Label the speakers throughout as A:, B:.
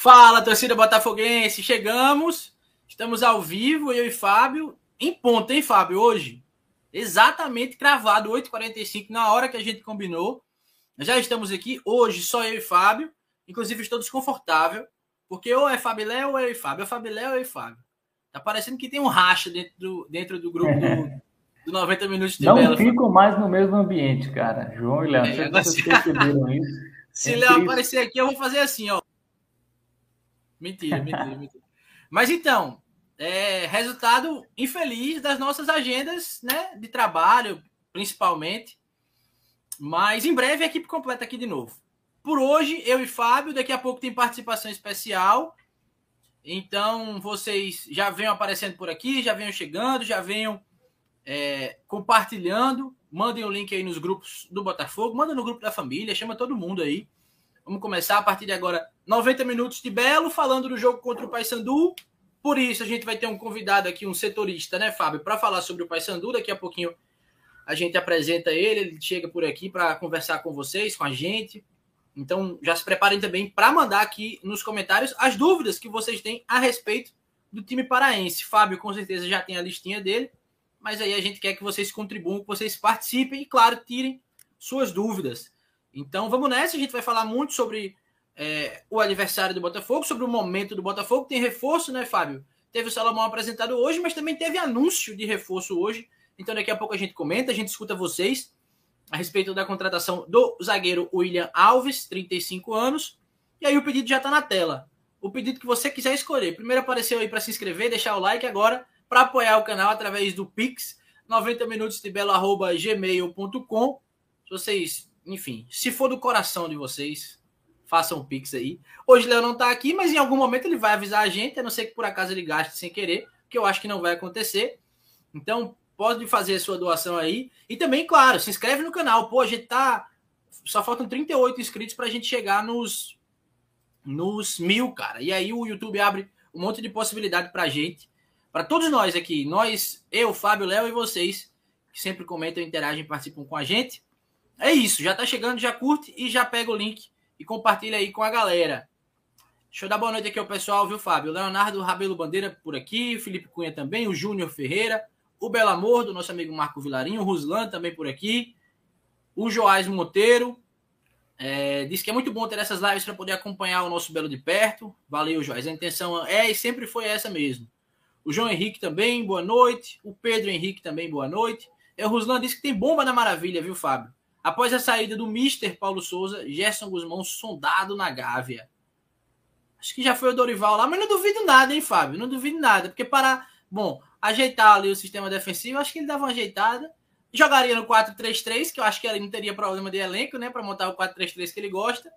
A: Fala, torcida botafoguense, chegamos. Estamos ao vivo, eu e Fábio, em ponto, hein, Fábio, hoje? Exatamente cravado, 8h45, na hora que a gente combinou. Já estamos aqui, hoje só eu e Fábio. Inclusive, estou desconfortável, porque ou é Fábio Léo ou eu e Fábio. É Fábio Léo ou eu e Fábio. Tá parecendo que tem um racha dentro do, dentro do grupo do, do 90 Minutos de
B: Não
A: Bela.
B: ficam mais no mesmo ambiente, cara. João e Léo, é, vocês perceberam isso.
A: Se é Léo aparecer aqui, eu vou fazer assim, ó. Mentira, mentira, mentira. Mas então, é, resultado infeliz das nossas agendas né, de trabalho, principalmente. Mas em breve a equipe completa aqui de novo. Por hoje, eu e Fábio, daqui a pouco tem participação especial. Então, vocês já venham aparecendo por aqui, já venham chegando, já venham é, compartilhando. Mandem o link aí nos grupos do Botafogo, manda no grupo da família, chama todo mundo aí. Vamos começar a partir de agora 90 minutos de Belo, falando do jogo contra o Paysandu. Por isso, a gente vai ter um convidado aqui, um setorista, né, Fábio, para falar sobre o Paysandu. Daqui a pouquinho a gente apresenta ele, ele chega por aqui para conversar com vocês, com a gente. Então, já se preparem também para mandar aqui nos comentários as dúvidas que vocês têm a respeito do time paraense. Fábio, com certeza, já tem a listinha dele, mas aí a gente quer que vocês contribuam, que vocês participem e, claro, tirem suas dúvidas. Então vamos nessa, a gente vai falar muito sobre é, o aniversário do Botafogo, sobre o momento do Botafogo. Tem reforço, né, Fábio? Teve o Salomão apresentado hoje, mas também teve anúncio de reforço hoje. Então daqui a pouco a gente comenta, a gente escuta vocês a respeito da contratação do zagueiro William Alves, 35 anos. E aí o pedido já está na tela. O pedido que você quiser escolher. Primeiro apareceu aí para se inscrever, deixar o like agora para apoiar o canal através do Pix 90 minutos de belo@gmail.com. Se vocês enfim, se for do coração de vocês, façam um pix aí. Hoje o Léo não tá aqui, mas em algum momento ele vai avisar a gente, a não ser que por acaso ele gaste sem querer, que eu acho que não vai acontecer. Então, pode fazer a sua doação aí. E também, claro, se inscreve no canal. Pô, a gente tá. Só faltam 38 inscritos para a gente chegar nos, nos mil, cara. E aí o YouTube abre um monte de possibilidade pra gente. Para todos nós aqui. Nós, eu, Fábio, Léo e vocês, que sempre comentam, interagem, participam com a gente. É isso, já tá chegando, já curte e já pega o link e compartilha aí com a galera. Deixa eu dar boa noite aqui ao pessoal, viu, Fábio? Leonardo Rabelo Bandeira por aqui, o Felipe Cunha também, o Júnior Ferreira, o Belo Amor, do nosso amigo Marco Vilarinho, o Ruslan também por aqui, o Joás Monteiro. É, diz que é muito bom ter essas lives para poder acompanhar o nosso Belo de perto. Valeu, Joás. A intenção é e sempre foi essa mesmo. O João Henrique também, boa noite. O Pedro Henrique também, boa noite. É, o Ruslan disse que tem bomba na maravilha, viu, Fábio? Após a saída do Mister Paulo Souza, Gerson Guzmão sondado na Gávea. Acho que já foi o Dorival lá, mas não duvido nada, hein, Fábio? Não duvido nada, porque para, bom, ajeitar ali o sistema defensivo, acho que ele dava uma ajeitada. Jogaria no 4-3-3, que eu acho que ele não teria problema de elenco, né, para montar o 4-3-3 que ele gosta.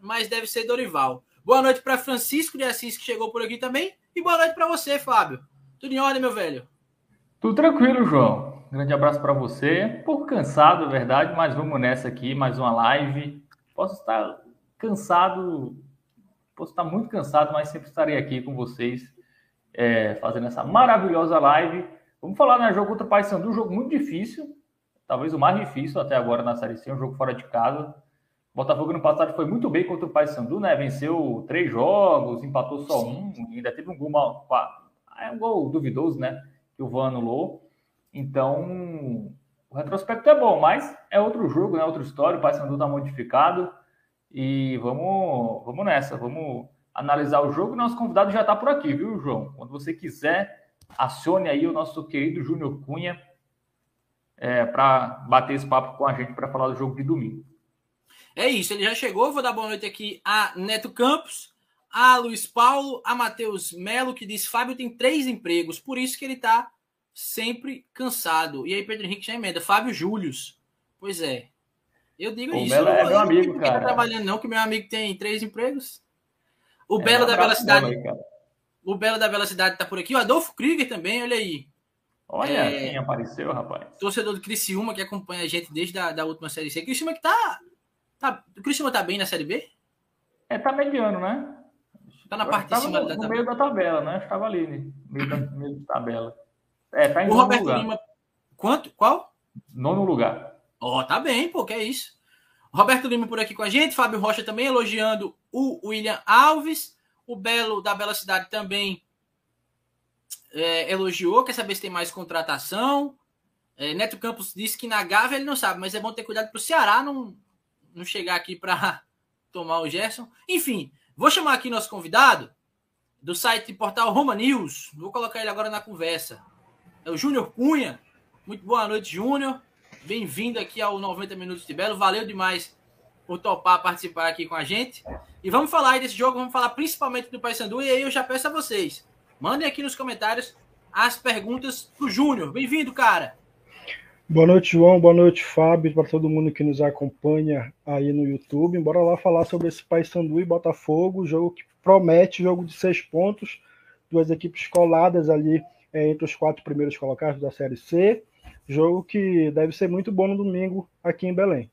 A: Mas deve ser Dorival. Boa noite para Francisco de Assis, que chegou por aqui também. E boa noite para você, Fábio. Tudo em ordem, meu velho?
B: Tudo tranquilo, João. Grande abraço para você. Um pouco cansado, é verdade, mas vamos nessa aqui, mais uma live. Posso estar cansado, posso estar muito cansado, mas sempre estarei aqui com vocês, é, fazendo essa maravilhosa live. Vamos falar, né? Jogo contra o Paysandu, um jogo muito difícil, talvez o mais difícil até agora na Série C, um jogo fora de casa. Botafogo no passado foi muito bem contra o Paysandu, né? Venceu três jogos, empatou só um, ainda teve um gol, mal, é um gol duvidoso, né? Que o Van anulou. Então, o retrospecto é bom, mas é outro jogo, né? Outra história. O Paysandu está modificado. E vamos, vamos nessa, vamos analisar o jogo. Nosso convidado já está por aqui, viu, João? Quando você quiser, acione aí o nosso querido Júnior Cunha é, para bater esse papo com a gente para falar do jogo de domingo.
A: É isso, ele já chegou. Vou dar boa noite aqui a Neto Campos, a Luiz Paulo, a Matheus Melo, que diz: Fábio tem três empregos, por isso que ele está sempre cansado. E aí Pedro Henrique já emenda. Fábio Július. Pois é. Eu digo
B: o
A: isso.
B: Belo é meu amigo, cara.
A: Tá trabalhando não, que meu amigo tem três empregos. O é, Belo da Bela Cidade. Aí, o Belo da Bela Cidade tá por aqui. O Adolfo Krieger também, olha aí.
B: Olha é, quem apareceu, rapaz.
A: Torcedor do Criciúma, que acompanha a gente desde a da última Série C. Criciúma que tá, tá... O Criciúma tá bem na Série B?
B: É, tá mediano, né?
A: Tá na parte de cima
B: no,
A: da
B: tabela. No meio da tabela, né? Estava ali, no meio da, meio da tabela.
A: É, tá em o nono Roberto lugar. Lima. Quanto? Qual?
B: Nono lugar.
A: Ó, oh, tá bem, pô, que é isso. Roberto Lima por aqui com a gente, Fábio Rocha também elogiando o William Alves, o Belo da Bela Cidade também é, elogiou, quer saber se tem mais contratação. É, Neto Campos disse que na Gávea ele não sabe, mas é bom ter cuidado para o Ceará não, não chegar aqui para tomar o Gerson. Enfim, vou chamar aqui nosso convidado do site portal Roma News. Vou colocar ele agora na conversa. É o Júnior Cunha. Muito boa noite, Júnior. Bem-vindo aqui ao 90 Minutos de Belo. Valeu demais por topar participar aqui com a gente. E vamos falar aí desse jogo, vamos falar principalmente do Paysandu. E aí eu já peço a vocês, mandem aqui nos comentários as perguntas pro Júnior. Bem-vindo, cara.
C: Boa noite, João. Boa noite, Fábio, para todo mundo que nos acompanha aí no YouTube. Bora lá falar sobre esse Paysandu e Botafogo, jogo que promete, jogo de seis pontos, duas equipes coladas ali é, entre os quatro primeiros colocados da Série C. Jogo que deve ser muito bom no domingo aqui em Belém.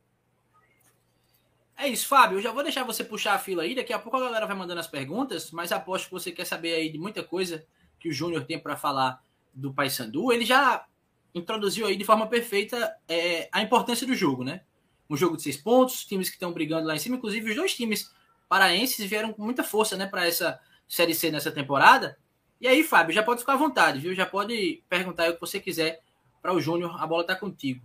A: É isso, Fábio. Eu já vou deixar você puxar a fila aí. Daqui a pouco a galera vai mandando as perguntas, mas aposto que você quer saber aí de muita coisa que o Júnior tem para falar do Paysandu. Ele já introduziu aí de forma perfeita é, a importância do jogo, né? Um jogo de seis pontos, times que estão brigando lá em cima, inclusive os dois times paraenses vieram com muita força, né, para essa Série C nessa temporada. E aí, Fábio, já pode ficar à vontade, viu? Já pode perguntar o que você quiser para o Júnior, a bola está contigo.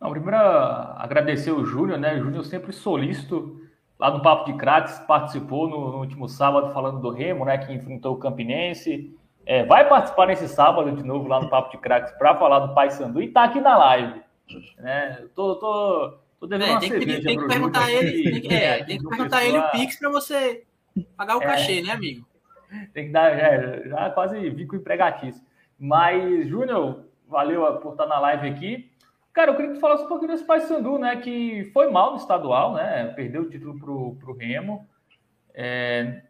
B: Não, primeiro, agradecer o Júnior, né? O Júnior sempre solícito lá no Papo de Crates, participou no, no, último sábado falando do Remo, né? Que enfrentou o Campinense. É, vai participar nesse sábado de novo lá no Papo de Crates para falar do Paysandu e tá aqui na live. Né? Tô, tô, tô devendo é, uma
A: tem que, pedir, tem que perguntar ele, tem que, é, tem que perguntar ele o Pix para você pagar o é, cachê, né, amigo?
B: Tem que dar, já, já quase vi com empregatício. Mas, Júnior, valeu por estar na live aqui. Cara, eu queria que tu falasse um pouquinho desse Paysandu, né? Que foi mal no estadual, né? Perdeu o título pro, pro Remo. É,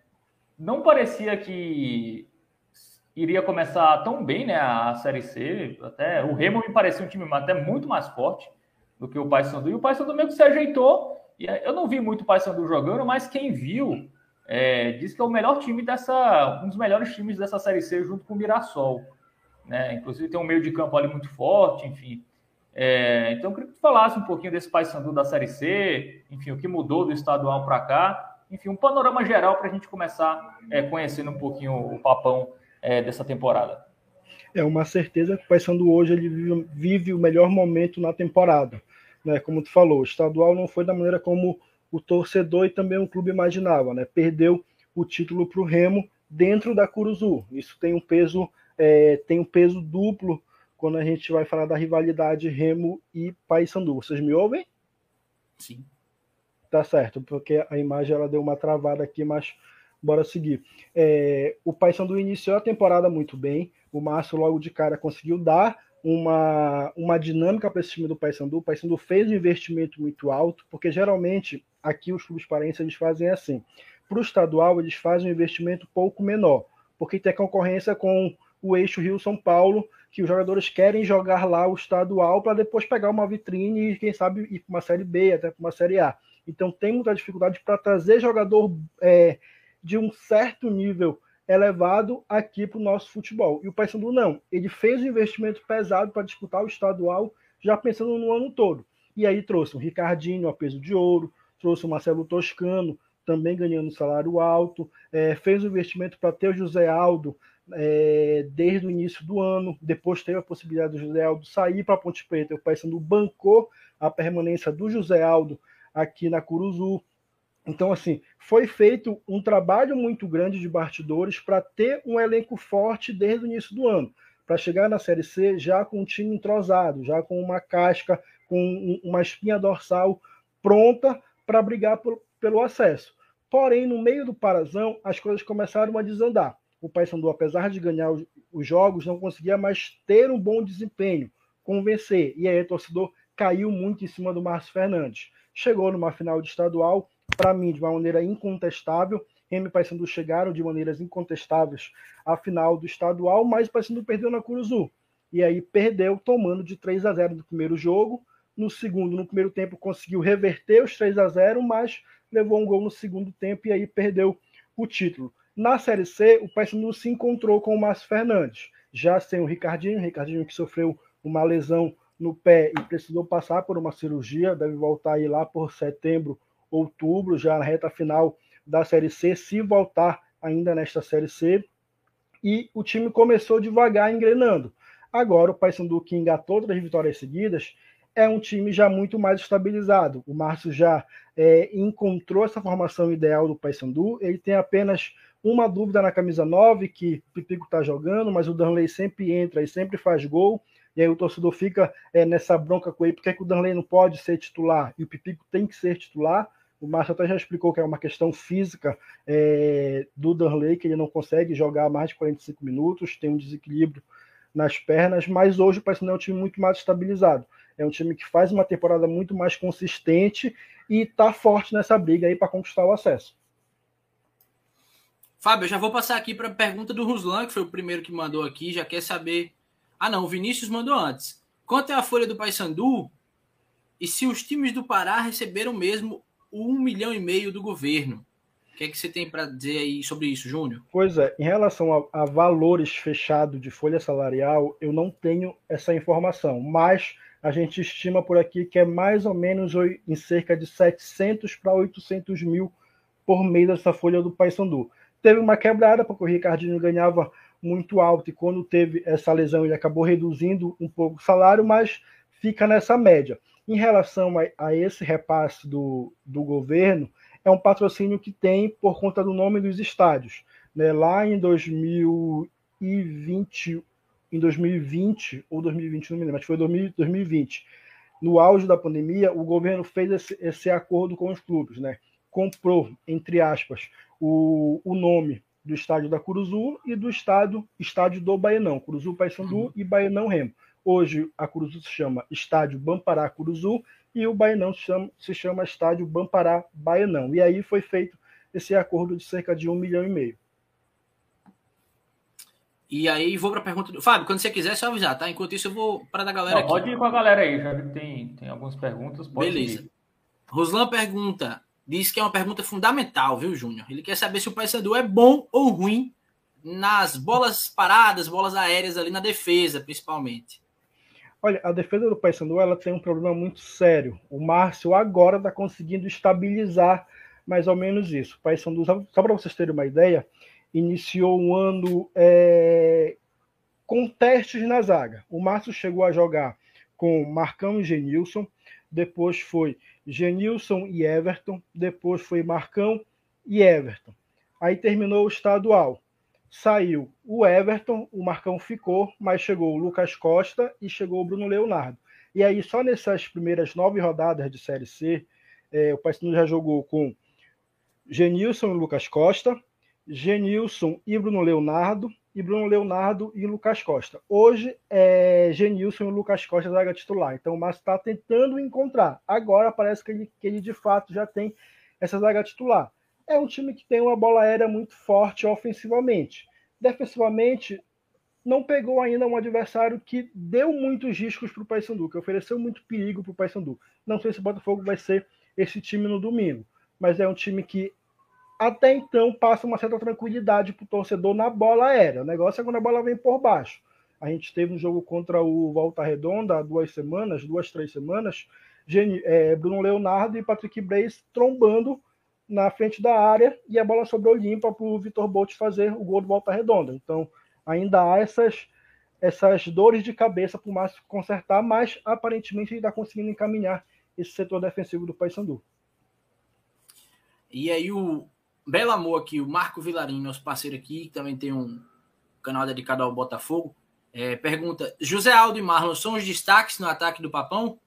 B: não parecia que iria começar tão bem, né? A Série C. Até o Remo me parecia um time até muito mais forte do que o Paysandu. E o Paysandu meio que se ajeitou. E eu não vi muito o Paysandu jogando, mas quem viu é, disse que é o melhor time dessa, um dos melhores times dessa Série C junto com o Mirassol. Né? Inclusive tem um meio de campo ali muito forte, enfim. É, então eu queria que tu falasse um pouquinho desse Paysandu da Série C, enfim, o que mudou do estadual para cá, enfim, um panorama geral para a gente começar é, conhecendo um pouquinho o papão é, dessa temporada.
C: É uma certeza que o Paysandu hoje ele vive, vive, o melhor momento na temporada, né? Como tu falou, o estadual não foi da maneira como o torcedor e também o clube imaginava, né? Perdeu o título para o Remo dentro da Curuzu. Isso tem um peso é, tem um peso duplo quando a gente vai falar da rivalidade Remo e Paysandu. Vocês me ouvem?
A: Sim.
C: Tá certo, porque a imagem ela deu uma travada aqui, mas bora seguir. É, o Paysandu iniciou a temporada muito bem. O Márcio logo de cara conseguiu dar uma, uma dinâmica para esse time do Paysandu. O Paysandu fez um investimento muito alto, porque geralmente aqui os clubes paraenses eles fazem assim. Para o estadual, eles fazem um investimento pouco menor, porque tem concorrência com o eixo Rio-São Paulo, que os jogadores querem jogar lá o estadual para depois pegar uma vitrine e, quem sabe, ir para uma Série B, até para uma Série A. Então tem muita dificuldade para trazer jogador é, de um certo nível elevado aqui para o nosso futebol. E o Paysandu não. Ele fez um investimento pesado para disputar o estadual, já pensando no ano todo. E aí trouxe o Ricardinho a peso de ouro, trouxe o Marcelo Toscano, também ganhando salário alto, é, fez um investimento para ter o José Aldo é, desde o início do ano. Depois teve a possibilidade do José Aldo sair para Ponte Preta. O Paysandu bancou a permanência do José Aldo aqui na Curuzu. Então, assim, foi feito um trabalho muito grande de bastidores para ter um elenco forte desde o início do ano, para chegar na Série C já com um time entrosado, já com uma casca, com uma espinha dorsal pronta para brigar por, pelo acesso. Porém, no meio do parazão, as coisas começaram a desandar o Paysandu, apesar de ganhar os, os, jogos, não conseguia mais ter um bom desempenho, convencer. E aí o torcedor caiu muito em cima do Márcio Fernandes. Chegou numa final de estadual, para mim, de uma maneira incontestável. Remy e Paysandu chegaram de maneiras incontestáveis à final do estadual, mas o Paysandu perdeu na Curuzu. E aí perdeu tomando de 3 a 0 no primeiro jogo. No segundo, no primeiro tempo, conseguiu reverter os 3 a 0 mas levou um gol no segundo tempo e aí perdeu o título. Na Série C, o Paysandu se encontrou com o Márcio Fernandes, já sem o Ricardinho, o Ricardinho que sofreu uma lesão no pé e precisou passar por uma cirurgia, deve voltar aí lá por setembro, outubro, já na reta final da Série C, se voltar ainda nesta Série C. E o time começou devagar engrenando. Agora o Paysandu que engatou três vitórias seguidas é um time já muito mais estabilizado. O Márcio já é, encontrou essa formação ideal do Paysandu. Ele tem apenas uma dúvida na camisa 9, que o Pipico está jogando, mas o Danley sempre entra e sempre faz gol. E aí o torcedor fica é, nessa bronca com ele, porque é que o Danley não pode ser titular e o Pipico tem que ser titular. O Márcio até já explicou que é uma questão física é, do Danley, que ele não consegue jogar mais de 45 minutos, tem um desequilíbrio nas pernas, mas hoje o Paysandu é um time muito mais estabilizado. É um time que faz uma temporada muito mais consistente e está forte nessa briga aí para conquistar o acesso.
A: Fábio, eu já vou passar aqui para a pergunta do Ruslan, que foi o primeiro que mandou aqui, já quer saber. Ah, não, o Vinícius mandou antes. Quanto é a folha do Paysandu e se os times do Pará receberam mesmo um milhão e meio do governo? O que é que você tem para dizer aí sobre isso, Júnior?
C: Pois é, em relação a, a valores fechados de folha salarial, eu não tenho essa informação, mas a gente estima por aqui que é mais ou menos em cerca de 700 para 800 mil por mês dessa folha do Paysandu. Teve uma quebrada, porque o Ricardinho ganhava muito alto e quando teve essa lesão ele acabou reduzindo um pouco o salário, mas fica nessa média. Em relação a, a esse repasse do, do governo, é um patrocínio que tem por conta do nome dos estádios. Né? Lá em 2020, em 2020 ou 2020, não me lembro, mas foi 2020. No auge da pandemia, o governo fez esse, esse acordo com os clubes, né? Comprou, entre aspas, o, o nome do estádio da Curuzu e do estádio, estádio do Baianão, Curuzu Paysandu uhum. e Baianão Remo. Hoje a Curuzu se chama Estádio Bampará Curuzu e o Baianão se chama, se chama Estádio Bampará Baianão. E aí foi feito esse acordo de cerca de um milhão e meio.
A: E aí vou para a pergunta do. Fábio, quando você quiser, é só avisar, tá? Enquanto isso, eu vou para a galera Não, aqui.
B: Pode ir com a galera aí, já tem, tem algumas perguntas.
A: Beleza. Ir. Roslan pergunta, diz que é uma pergunta fundamental, viu, Júnior? Ele quer saber se o Paysandu é bom ou ruim nas bolas paradas, bolas aéreas ali na defesa, principalmente.
C: Olha, a defesa do Paysandu ela tem um problema muito sério. O Márcio agora está conseguindo estabilizar mais ou menos isso. O Paysandu, só para vocês terem uma ideia, iniciou um ano é, com testes na zaga. O Márcio chegou a jogar com Marcão e Genilson, depois foi Genilson e Everton, depois foi Marcão e Everton. Aí terminou o estadual. Saiu o Everton, o Marcão ficou, mas chegou o Lucas Costa e chegou o Bruno Leonardo. E aí, só nessas primeiras nove rodadas de Série C, é, o Paysandu já jogou com Genilson e Lucas Costa, Genilson e Bruno Leonardo, e Bruno Leonardo e Lucas Costa. Hoje é Genilson e Lucas Costa zaga titular. Então o Márcio está tentando encontrar. Agora parece que ele, que ele de fato já tem essa zaga titular. É um time que tem uma bola aérea muito forte ofensivamente. Defensivamente, não pegou ainda um adversário que deu muitos riscos para o Paysandu, que ofereceu muito perigo para o Paysandu. Não sei se o Botafogo vai ser esse time no domingo, mas é um time que até então passa uma certa tranquilidade para o torcedor na bola aérea. O negócio é quando a bola vem por baixo. A gente teve um jogo contra o Volta Redonda há duas semanas, duas, três semanas, é, Bruno Leonardo e Patrick Breis trombando na frente da área e a bola sobrou limpa para o Vitor Bolt fazer o gol do Volta Redonda. Então, ainda há essas, essas dores de cabeça para o Márcio consertar, mas aparentemente ele está conseguindo encaminhar esse setor defensivo do Paysandu.
A: E aí o, belo amor aqui, o Marco Vilarim, nosso parceiro aqui, que também tem um canal dedicado ao Botafogo, é, pergunta: José Aldo e Marlon são os destaques no ataque do Papão?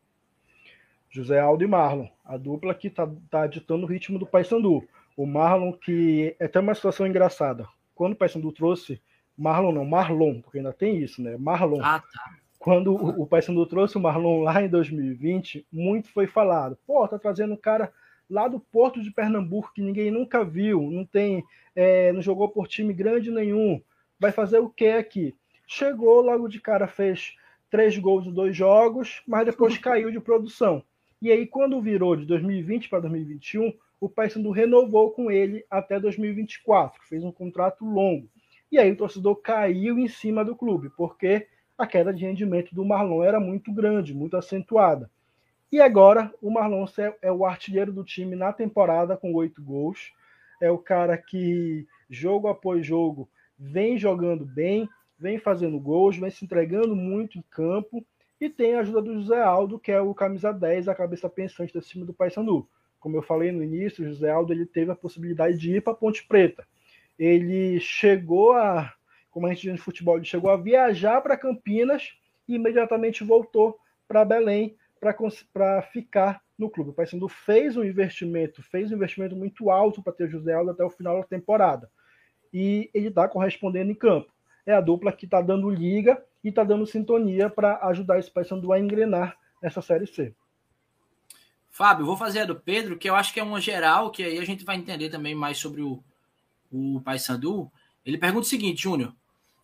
C: José Aldo e Marlon, a dupla que está tá ditando o ritmo do Paysandu. O Marlon, que é até uma situação engraçada. Quando o Paysandu trouxe, Marlon não, Marlon, porque ainda tem isso, né? Marlon. Ah, tá. Quando o, o Paysandu trouxe o Marlon lá em 2020, muito foi falado. Pô, tá trazendo um cara lá do Porto de Pernambuco, que ninguém nunca viu, não tem, é, não jogou por time grande nenhum, vai fazer o que aqui? Chegou logo de cara, fez três gols em dois jogos, mas depois caiu de produção. E aí, quando virou de 2020 para 2021, o Paysandu renovou com ele até 2024, fez um contrato longo. E aí o torcedor caiu em cima do clube, porque a queda de rendimento do Marlon era muito grande, muito acentuada. E agora o Marlon é o artilheiro do time na temporada com oito gols. É o cara que, jogo após jogo, vem jogando bem, vem fazendo gols, vem se entregando muito em campo. E tem a ajuda do José Aldo, que é o camisa 10, a cabeça pensante desse time do Paysandu. Como eu falei no início, o José Aldo ele teve a possibilidade de ir para Ponte Preta. Ele chegou a como a gente diz no futebol, ele chegou a viajar para Campinas e imediatamente voltou para Belém para ficar no clube. O Paysandu fez um investimento, fez um investimento muito alto para ter José Aldo até o final da temporada. E ele está correspondendo em campo. É a dupla que está dando liga e está dando sintonia para ajudar esse Paysandu a engrenar nessa Série C.
A: Fábio, vou fazer a do Pedro, que eu acho que é uma geral, que aí a gente vai entender também mais sobre o, o Paysandu. Ele pergunta o seguinte, Júnior,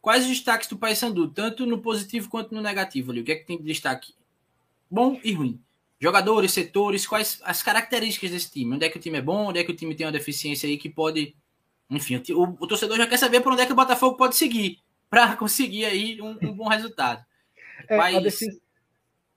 A: Quais os destaques do Paysandu, tanto no positivo quanto no negativo ali? O que é que tem de destaque? Bom e ruim. Jogadores, setores, quais as características desse time? Onde é que o time é bom? Onde é que o time tem uma deficiência aí que pode. Enfim, o, o torcedor já quer saber por onde é que o Botafogo pode seguir para conseguir aí um, um, bom resultado.
C: É, a, defi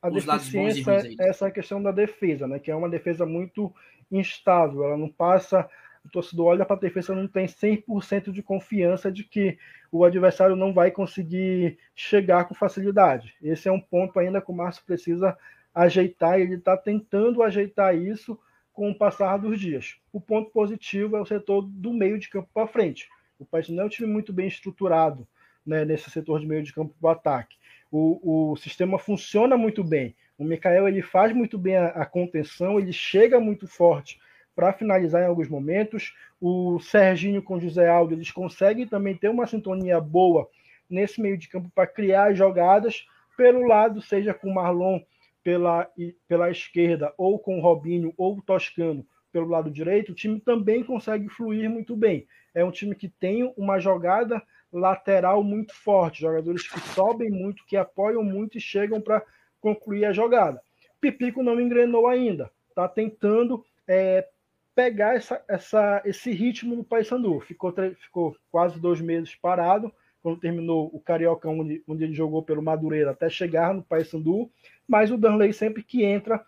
C: a deficiência é essa questão da defesa, né? Que é uma defesa muito instável, ela não passa o torcedor olha para a defesa não tem 100% de confiança de que o adversário não vai conseguir chegar com facilidade. Esse é um ponto ainda que o Márcio precisa ajeitar, e ele está tentando ajeitar isso com o passar dos dias. O ponto positivo é o setor do meio de campo para frente. O Paysandu é um time muito bem estruturado né, nesse setor de meio de campo para o ataque. O, sistema funciona muito bem. O Mikael ele faz muito bem a, a contenção, ele chega muito forte para finalizar em alguns momentos. O Serginho com o José Aldo, eles conseguem também ter uma sintonia boa nesse meio de campo para criar jogadas pelo lado, seja com o Marlon pela, pela esquerda, ou com o Robinho, ou o Toscano pelo lado direito, o time também consegue fluir muito bem. É um time que tem uma jogada lateral muito forte, jogadores que sobem muito, que apoiam muito e chegam para concluir a jogada. Pipico não engrenou ainda, está tentando é, pegar essa, essa, esse ritmo no Paysandu. Ficou, ficou quase dois meses parado, quando terminou o Carioca, onde, onde ele jogou pelo Madureira, até chegar no Paysandu, mas o Danley sempre que entra,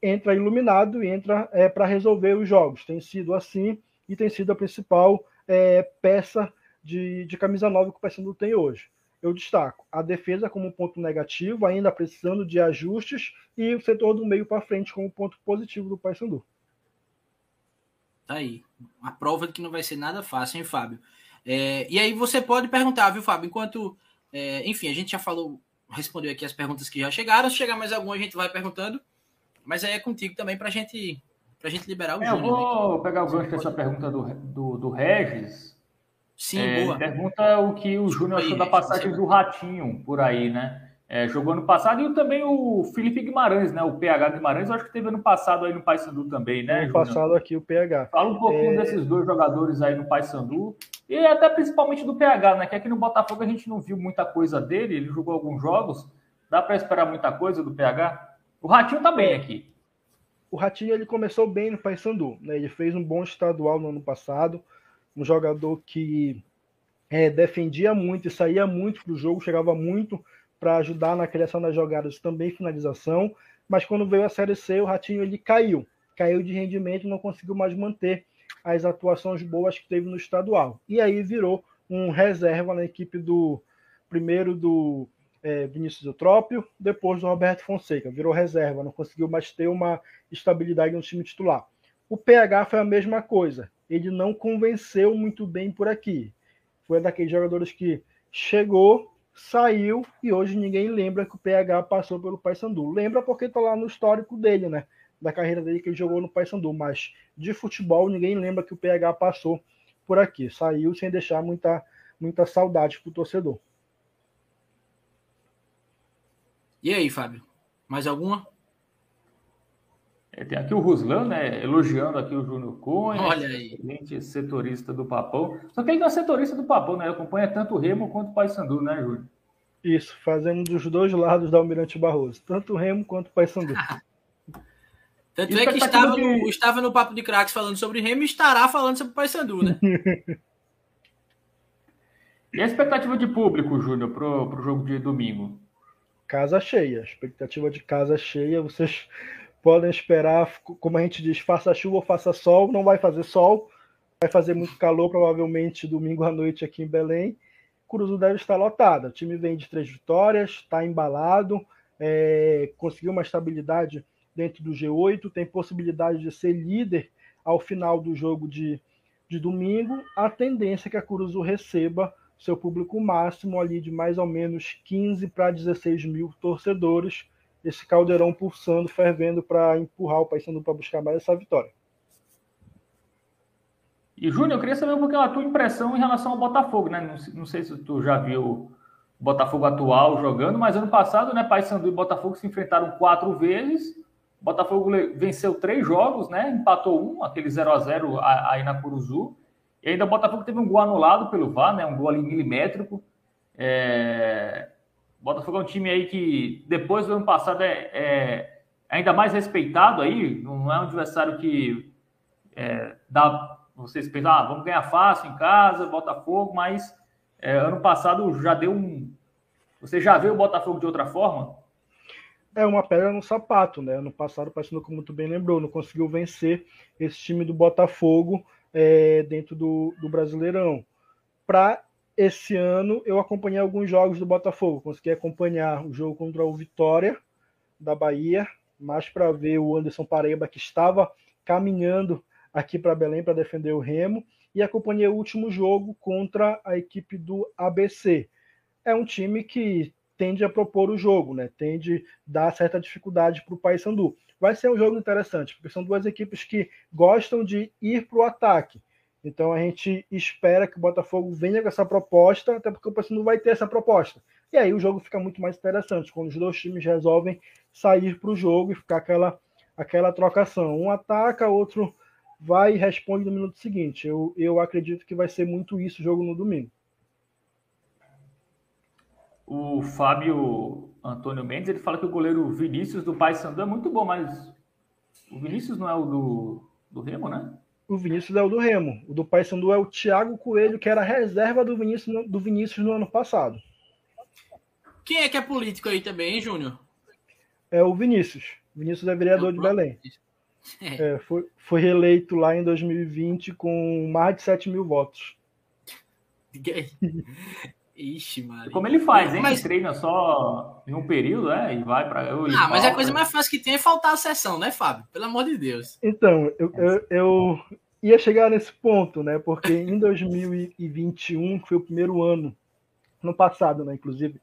C: entra iluminado e entra é, para resolver os jogos. Tem sido assim e tem sido a principal é, peça de, de camisa nova que o Paysandu tem hoje. Eu destaco a defesa como ponto negativo, ainda precisando de ajustes, e o setor do meio para frente como ponto positivo do Paysandu.
A: Tá aí. A prova de que não vai ser nada fácil, hein, Fábio? É, e aí você pode perguntar, viu, Fábio? Enquanto. É, enfim, a gente já falou, respondeu aqui as perguntas que já chegaram. Se chegar mais alguma, a gente vai perguntando. Mas aí é contigo também para gente, a gente liberar o é,
B: Júnior. Eu vou né? pegar o gancho dessa pergunta do, do, do Regis.
A: Sim, é, boa.
B: Pergunta o que o Júnior achou da passagem do Ratinho por aí, né? É, jogou ano passado, e também o Felipe Guimarães, né? O PH Guimarães, eu acho que teve ano passado aí no Paysandu também, né?
C: Ano passado aqui o PH.
B: Fala um pouquinho é... desses dois jogadores aí no Paysandu, e até principalmente do PH, né? Que aqui no Botafogo a gente não viu muita coisa dele, ele jogou alguns jogos, dá para esperar muita coisa do PH. O Ratinho tá bem aqui.
C: O Ratinho ele começou bem no Paysandu, né? Ele fez um bom estadual no ano passado, um jogador que é, defendia muito e saía muito pro jogo, chegava muito para ajudar na criação das jogadas, também finalização, mas quando veio a Série C, o Ratinho ele caiu, caiu de rendimento, não conseguiu mais manter as atuações boas que teve no estadual. E aí virou um reserva na equipe do primeiro do é, Vinícius Eutrópio, depois do Roberto Fonseca, virou reserva, não conseguiu mais ter uma estabilidade no time titular. O PH foi a mesma coisa, ele não convenceu muito bem por aqui. Foi daqueles jogadores que chegou, saiu e hoje ninguém lembra que o PH passou pelo Paysandu. Lembra porque está lá no histórico dele, né? Da carreira dele que ele jogou no Paysandu, mas de futebol ninguém lembra que o PH passou por aqui. Saiu sem deixar muita, muita saudade para o torcedor.
A: E aí, Fábio? Mais alguma?
B: É, tem aqui o Ruslan, né? Elogiando aqui o Júnior Cunha.
A: Olha aí.
B: setorista do Papão. Só que ele não é setorista do Papão, né? Ele acompanha tanto o Remo quanto o Paysandu, né, Júnior?
C: Isso, fazendo dos dois lados da Almirante Barroso. Tanto o Remo quanto o Paysandu.
A: Tanto Isso é que estava, de... no, estava no Papo de Craques falando sobre Remo e estará falando sobre o Paysandu, né?
B: e a expectativa de público, Júnior, para o jogo de domingo?
C: casa cheia. Expectativa de casa cheia. Vocês podem esperar, como a gente diz, faça chuva ou faça sol. Não vai fazer sol, vai fazer muito calor, provavelmente domingo à noite aqui em Belém. Curuzu deve estar lotada. O time vem de três vitórias, está embalado, é, conseguiu uma estabilidade dentro do G8, tem possibilidade de ser líder ao final do jogo de, de domingo. A tendência é que a Curuzu receba seu público máximo ali de mais ou menos 15 para 16 mil torcedores. Esse caldeirão pulsando, fervendo para empurrar o Paysandu para buscar mais essa vitória.
B: E, Júnior, eu queria saber um pouquinho a tua impressão em relação ao Botafogo, né? Não, não sei se tu já viu o Botafogo atual jogando, mas ano passado, né, Paysandu e Botafogo se enfrentaram quatro vezes. O Botafogo venceu três jogos, né? Empatou um, aquele 0 a 0 aí na Curuzu. E ainda o Botafogo teve um gol anulado pelo VAR, né? Um gol ali milimétrico. É... O Botafogo é um time aí que, depois do ano passado, é, é ainda mais respeitado aí. Não é um adversário que é, dá vocês pensam, ah, vamos ganhar fácil em casa, Botafogo, mas é, ano passado já deu um. Você já viu o Botafogo de outra forma?
C: É uma pedra no sapato, né? Ano passado, o como tu bem lembrou, não conseguiu vencer esse time do Botafogo é, dentro do, do Brasileirão. Para esse ano, eu acompanhei alguns jogos do Botafogo, consegui acompanhar o jogo contra o Vitória da Bahia, mais para ver o Anderson Paraíba que estava caminhando aqui para Belém para defender o Remo e acompanhei o último jogo contra a equipe do ABC. É um time que tende a propor o jogo, né? Tende a dar certa dificuldade para o Paysandu. Vai ser um jogo interessante, porque são duas equipes que gostam de ir para o ataque. Então a gente espera que o Botafogo venha com essa proposta, até porque o Paysandu vai ter essa proposta. E aí o jogo fica muito mais interessante, quando os dois times resolvem sair para o jogo e ficar aquela, aquela trocação. Um ataca, outro vai e responde no minuto seguinte. Eu, eu acredito que vai ser muito isso o jogo no domingo.
B: O Fábio Antônio Mendes ele fala que o goleiro Vinícius do Paysandu é muito bom, mas o Vinícius não é o do, do Remo, né?
C: O Vinícius é o do Remo. O do Paysandu é o Thiago Coelho, que era reserva do Vinícius, do Vinícius no ano passado.
A: Quem é que é político aí também, hein, Júnior?
C: É o Vinícius. Vinícius é vereador é de Belém. É. é, foi, foi reeleito lá em 2020 com mais de 7 mil votos.
A: Ixi, mano.
B: Como ele faz, hein? Mas... Ele treina só em um período, é? E vai para.
A: Ah, mas a coisa mais fácil que tem é faltar a sessão, né, Fábio? Pelo amor de Deus.
C: Então, eu, eu, eu ia chegar nesse ponto, né? Porque em 2021, que foi o primeiro ano, no passado, né? Inclusive,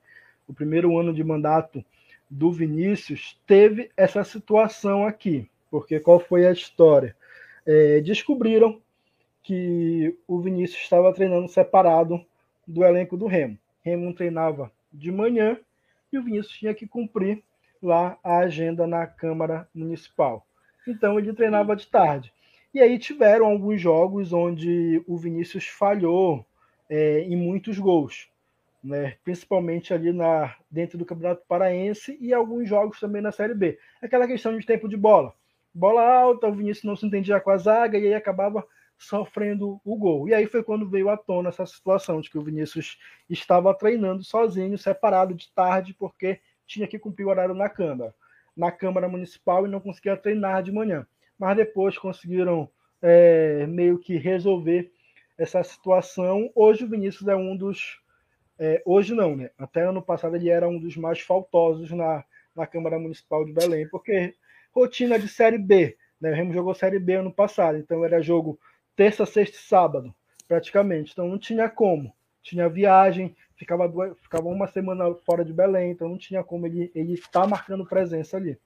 C: o primeiro ano de mandato do Vinícius, teve essa situação aqui. Porque qual foi a história? É, descobriram que o Vinícius estava treinando separado do elenco do Remo. Remo treinava de manhã e o Vinícius tinha que cumprir lá a agenda na Câmara Municipal. Então ele treinava de tarde. E aí tiveram alguns jogos onde o Vinícius falhou é, em muitos gols, né? principalmente ali na, dentro do Campeonato Paraense e alguns jogos também na Série B. Aquela questão de tempo de bola bola alta, o Vinícius não se entendia com a zaga e aí acabava sofrendo o gol. E aí foi quando veio à tona essa situação de que o Vinícius estava treinando sozinho, separado de tarde, porque tinha que cumprir o horário na Câmara, na Câmara Municipal e não conseguia treinar de manhã. Mas depois conseguiram é, meio que resolver essa situação. Hoje o Vinícius é um dos. É, hoje não, né? Até ano passado ele era um dos mais faltosos na, na Câmara Municipal de Belém, porque rotina de Série B. Né? O Remo jogou Série B ano passado, então era jogo terça, sexta e sábado, praticamente. Então não tinha como. Tinha viagem, ficava, ficava uma semana fora de Belém, então não tinha como ele, ele estar marcando presença ali.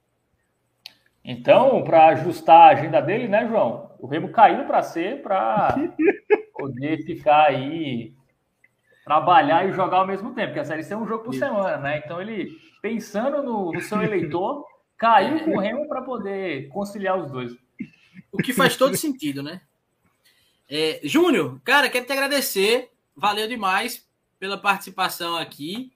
B: Então, para ajustar a agenda dele, né, João? O Remo caiu para ser para poder ficar aí, trabalhar e jogar ao mesmo tempo, porque a Série C é um jogo por Isso. semana, né? Então, ele, pensando no, no seu eleitor, Caiu com o Remo para poder conciliar os dois.
A: O que faz todo sentido, né? É, Júnior, cara, quero te agradecer. Valeu demais pela participação aqui.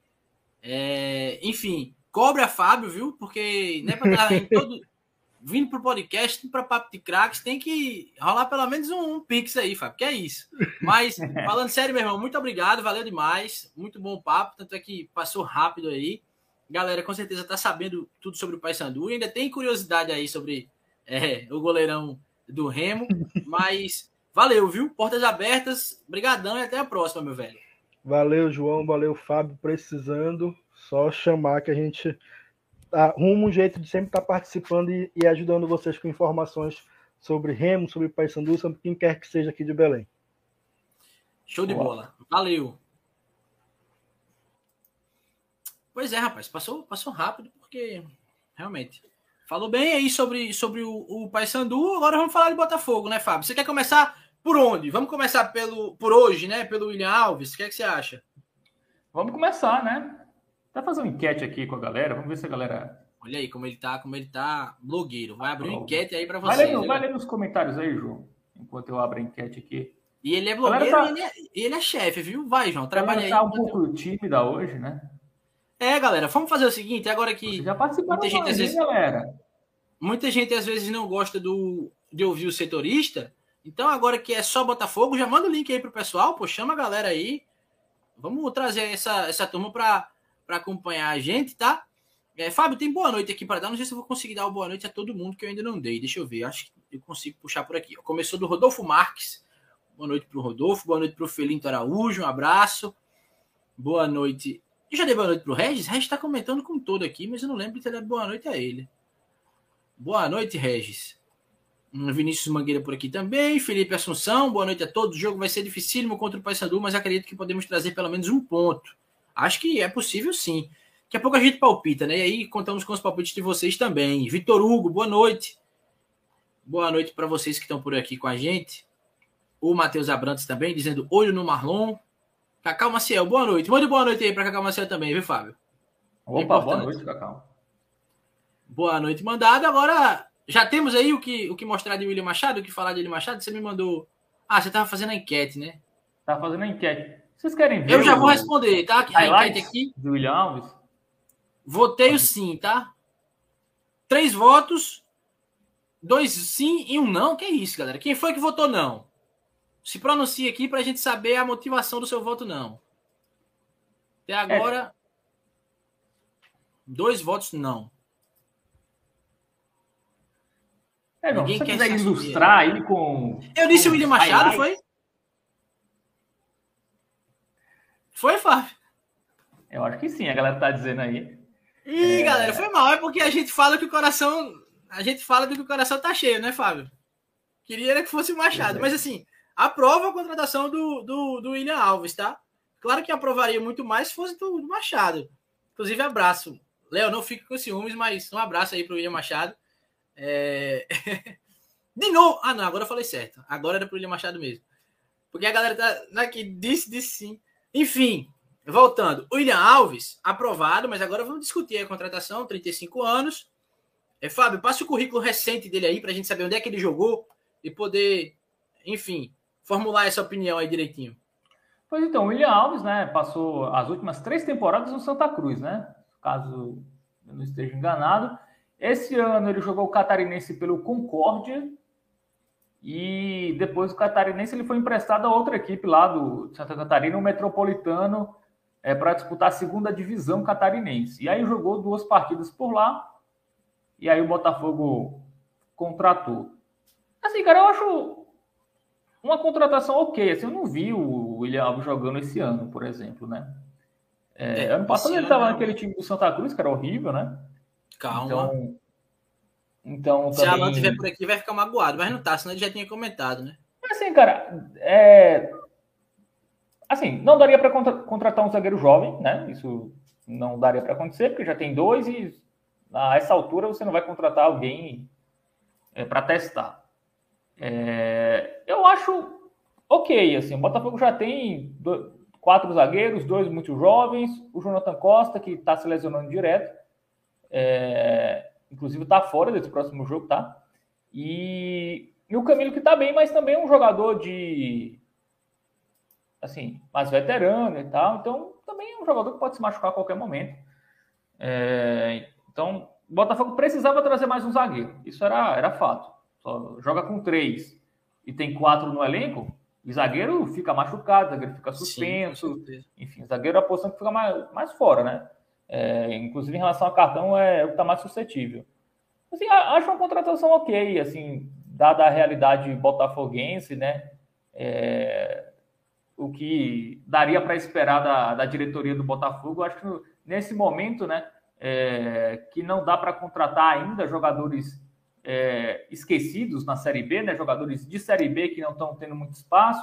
A: É, enfim, cobra Fábio, viu? Porque né, para estar todo, vindo para o podcast, para Papo de Cracks, tem que rolar pelo menos um, um pix aí, Fábio, que é isso. Mas, falando sério, meu irmão, muito obrigado, valeu demais. Muito bom papo, tanto é que passou rápido aí. galera com certeza tá sabendo tudo sobre o Paysandu e ainda tem curiosidade aí sobre é, o goleirão do Remo, mas valeu, viu? Portas abertas, brigadão e até a próxima, meu velho.
C: Valeu, João, valeu, Fábio, precisando, só chamar que a gente arruma um jeito de sempre estar tá participando e, e ajudando vocês com informações sobre Remo, sobre Paysandu, sobre quem quer que seja aqui de Belém.
A: Show de bola. Valeu. Pois é, rapaz, passou, passou rápido, porque realmente. Falou bem aí sobre, sobre o, o Paysandu, agora vamos falar de Botafogo, né, Fábio? Você quer começar por onde? Vamos começar pelo, por hoje, né? Pelo William Alves. O que, é que você acha?
B: Vamos começar, né? Fazer uma enquete aqui com a galera, vamos ver se a galera.
A: Olha aí como ele tá, como ele tá blogueiro. Vai abrir uma enquete aí para você.
B: Vai, ler, vai ler nos comentários aí, João, enquanto eu abro a enquete aqui.
A: E ele é blogueiro tá... e ele é, ele é chefe, viu? Vai, João, trabalha aí.
B: tá um pouco tímida hoje, né?
A: É, galera, vamos fazer o seguinte, agora que
B: Você já muita gente às vezes, galera.
A: Muita gente às vezes não gosta do de ouvir o setorista. Então agora que é só Botafogo, já manda o link aí pro pessoal, pô, chama a galera aí. Vamos trazer essa essa turma para acompanhar a gente, tá? É, Fábio, tem boa noite aqui para dar. Não sei se eu vou conseguir dar boa noite a todo mundo que eu ainda não dei. Deixa eu ver. Acho que eu consigo puxar por aqui. Começou do Rodolfo Marques. Boa noite para o Rodolfo. Boa noite para o Felinto Araújo. Um abraço. Boa noite eu já dei boa noite pro Regis. Regis está comentando com todo aqui, mas eu não lembro ter dado boa noite a ele. Boa noite, Regis. Vinícius Mangueira por aqui também. Felipe Assunção, boa noite a todos. O jogo vai ser dificílimo contra o Paysandu, mas acredito que podemos trazer pelo menos um ponto. Acho que é possível sim. Daqui a pouco a gente palpita, né? E aí contamos com os palpites de vocês também. Vitor Hugo, boa noite. Boa noite para vocês que estão por aqui com a gente. O Matheus Abrantes também, dizendo olho no Marlon. Cacau Maciel, boa noite. Mande boa noite aí para Cacau Maciel também, viu, Fábio?
B: Opa, boa noite, Cacau.
A: Boa noite, mandado. Agora, já temos aí o que, o que mostrar de William Machado, o que falar de William Machado? Você me mandou. Ah, você estava fazendo a enquete, né?
B: Tava fazendo a enquete. Vocês querem ver?
A: Eu já vou responder, tá? A enquete aqui.
B: Do William Alves?
A: Voteio sim, tá? Três votos, dois sim e um não. Que isso, galera? Quem foi que votou não? Se pronuncie aqui para a gente saber a motivação do seu voto não. Até agora, é. dois votos não.
B: É, não, Ninguém quer quiser ilustrar ele com.
A: Eu disse o William Machado, foi? Foi, Fábio?
B: Eu acho que sim, a galera tá dizendo aí.
A: Ih, é... galera, foi mal, é porque a gente fala que o coração. A gente fala que o coração tá cheio, né, Fábio? Queria que fosse o Machado, é. mas assim, aprova a contratação do, do, do William Alves, tá? Claro que aprovaria muito mais se fosse do, do Machado. Inclusive, abraço. Léo, não fique com ciúmes, mas um abraço aí para o William Machado. É... De novo. Ah, não, agora eu falei certo. Agora era para o William Machado mesmo. Porque a galera tá aqui, disse, disse sim. Enfim, voltando. William Alves, aprovado, mas agora vamos discutir a contratação, 35 anos. É, Fábio, passe o currículo recente dele aí para a gente saber onde é que ele jogou e poder, enfim, formular essa opinião aí direitinho.
B: Pois então, William Alves, né, passou as últimas três temporadas no Santa Cruz, né? Caso eu não esteja enganado. Esse ano ele jogou o Catarinense pelo Concórdia e depois o Catarinense ele foi emprestado a outra equipe lá do Santa Catarina, o Metropolitano, é, para disputar a segunda divisão catarinense. E aí jogou duas partidas por lá e aí o Botafogo contratou. Assim, cara, eu acho uma contratação ok. Assim, eu não vi o William Alves jogando esse ano, por exemplo, né? É, é, ano passado ele estava naquele time do Santa Cruz, que era horrível, né?
A: Calma. Então,
B: então
A: Se também... Alan estiver por aqui, vai ficar magoado, mas não tá, senão ele já tinha comentado, né?
B: Assim, cara, é... assim, não daria para contra... contratar um zagueiro jovem, né? Isso não daria para acontecer, porque já tem dois e a essa altura você não vai contratar alguém é, para testar. É, eu acho ok, assim, o Botafogo já tem dois, quatro zagueiros, dois muito jovens, o Jonathan Costa, que está se lesionando direto, é, inclusive está fora desse próximo jogo, tá? E, e o Camilo que está bem, mas também é um jogador de assim, mais veterano e tal, então também é um jogador que pode se machucar a qualquer momento. É, então, o Botafogo precisava trazer mais um zagueiro, isso era, era fato só joga com três e tem quatro no elenco, o zagueiro fica machucado, zagueiro fica suspenso. Sim, enfim, zagueiro é a posição que fica mais, mais fora, né? É, inclusive, em relação a cartão, é o que está mais suscetível. Assim, acho uma contratação ok, assim, dada a realidade botafoguense, né? É, o que daria para esperar da, da, diretoria do Botafogo, acho que nesse momento, né? É, que não dá para contratar ainda jogadores é, esquecidos na Série B, né? Jogadores de Série B que não estão tendo muito espaço,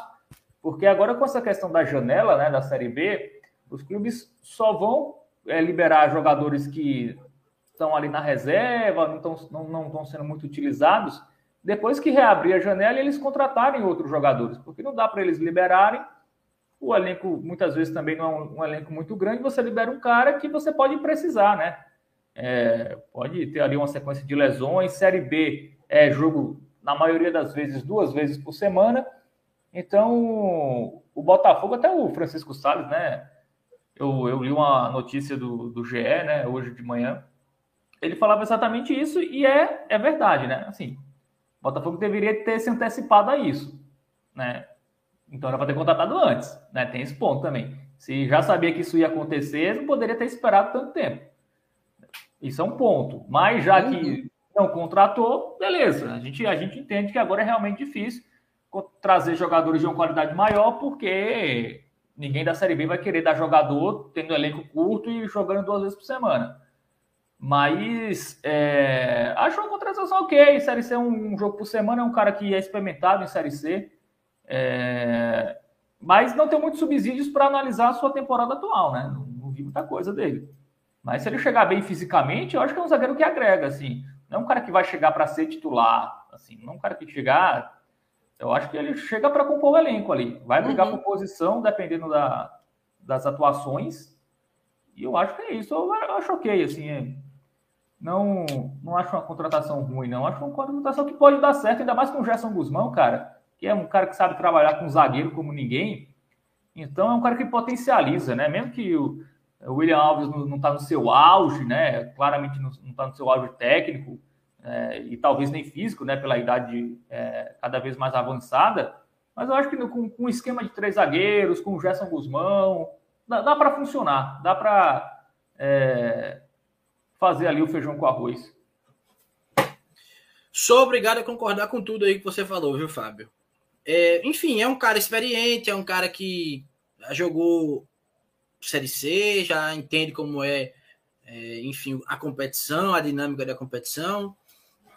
B: porque agora com essa questão da janela, né? Da Série B, os clubes só vão é, liberar jogadores que estão ali na reserva, não estão não, não estão sendo muito utilizados, depois que reabrir a janela eles contratarem outros jogadores, porque não dá para eles liberarem. O elenco muitas vezes também não é um, um, elenco muito grande, você libera um cara que você pode precisar, né? É, pode ter ali uma sequência de lesões. Série B é jogo, na maioria das vezes, duas vezes por semana. Então, o Botafogo, até o Francisco Salles, né? Eu, eu li uma notícia do, do GE, né, hoje de manhã. Ele falava exatamente isso e é, é verdade, né? Assim, o Botafogo deveria ter se antecipado a isso, né? Então era para ter contratado antes, né? Tem esse ponto também. Se já sabia que isso ia acontecer, não poderia ter esperado tanto tempo. Isso é um ponto. Mas já que uhum. não contratou, beleza. A gente, a gente entende que agora é realmente difícil trazer jogadores de uma qualidade maior, porque ninguém da Série B vai querer dar jogador tendo um elenco curto e jogando duas vezes por semana. Mas é, acho uma contratação ok. Série C é um, um, jogo por semana, é um cara que é experimentado em Série C. É, mas não tem muitos subsídios para analisar a sua temporada atual, né? Não, não, vi muita coisa dele. Mas se ele chegar bem fisicamente, eu acho que é um zagueiro que agrega, assim. Não é um cara que vai chegar para ser titular, assim. Não é um cara que chegar. Eu acho que ele chega para compor o elenco ali. Vai brigar uhum. por posição, dependendo da, das atuações. E eu acho que é isso. Eu acho ok, assim. É não, não acho uma contratação ruim, não. Acho uma contratação que pode dar certo, ainda mais com o Gerson Guzmão, cara, que é um cara que sabe trabalhar com zagueiro como ninguém. Então é um cara que potencializa, né? Mesmo que o, o William Alves não está no seu auge, né? Claramente não está no seu auge técnico é, e talvez nem físico, né? Pela idade é, cada vez mais avançada. Mas eu acho que com, com um esquema de três zagueiros, com o Gerson Guzmão, dá, dá para funcionar, dá para é, fazer ali o feijão com arroz.
A: Sou obrigado a concordar com tudo aí que você falou, viu, Fábio? É, enfim, é um cara experiente, é um cara que já jogou Série C, já entende como é, é enfim, a competição, a dinâmica da competição.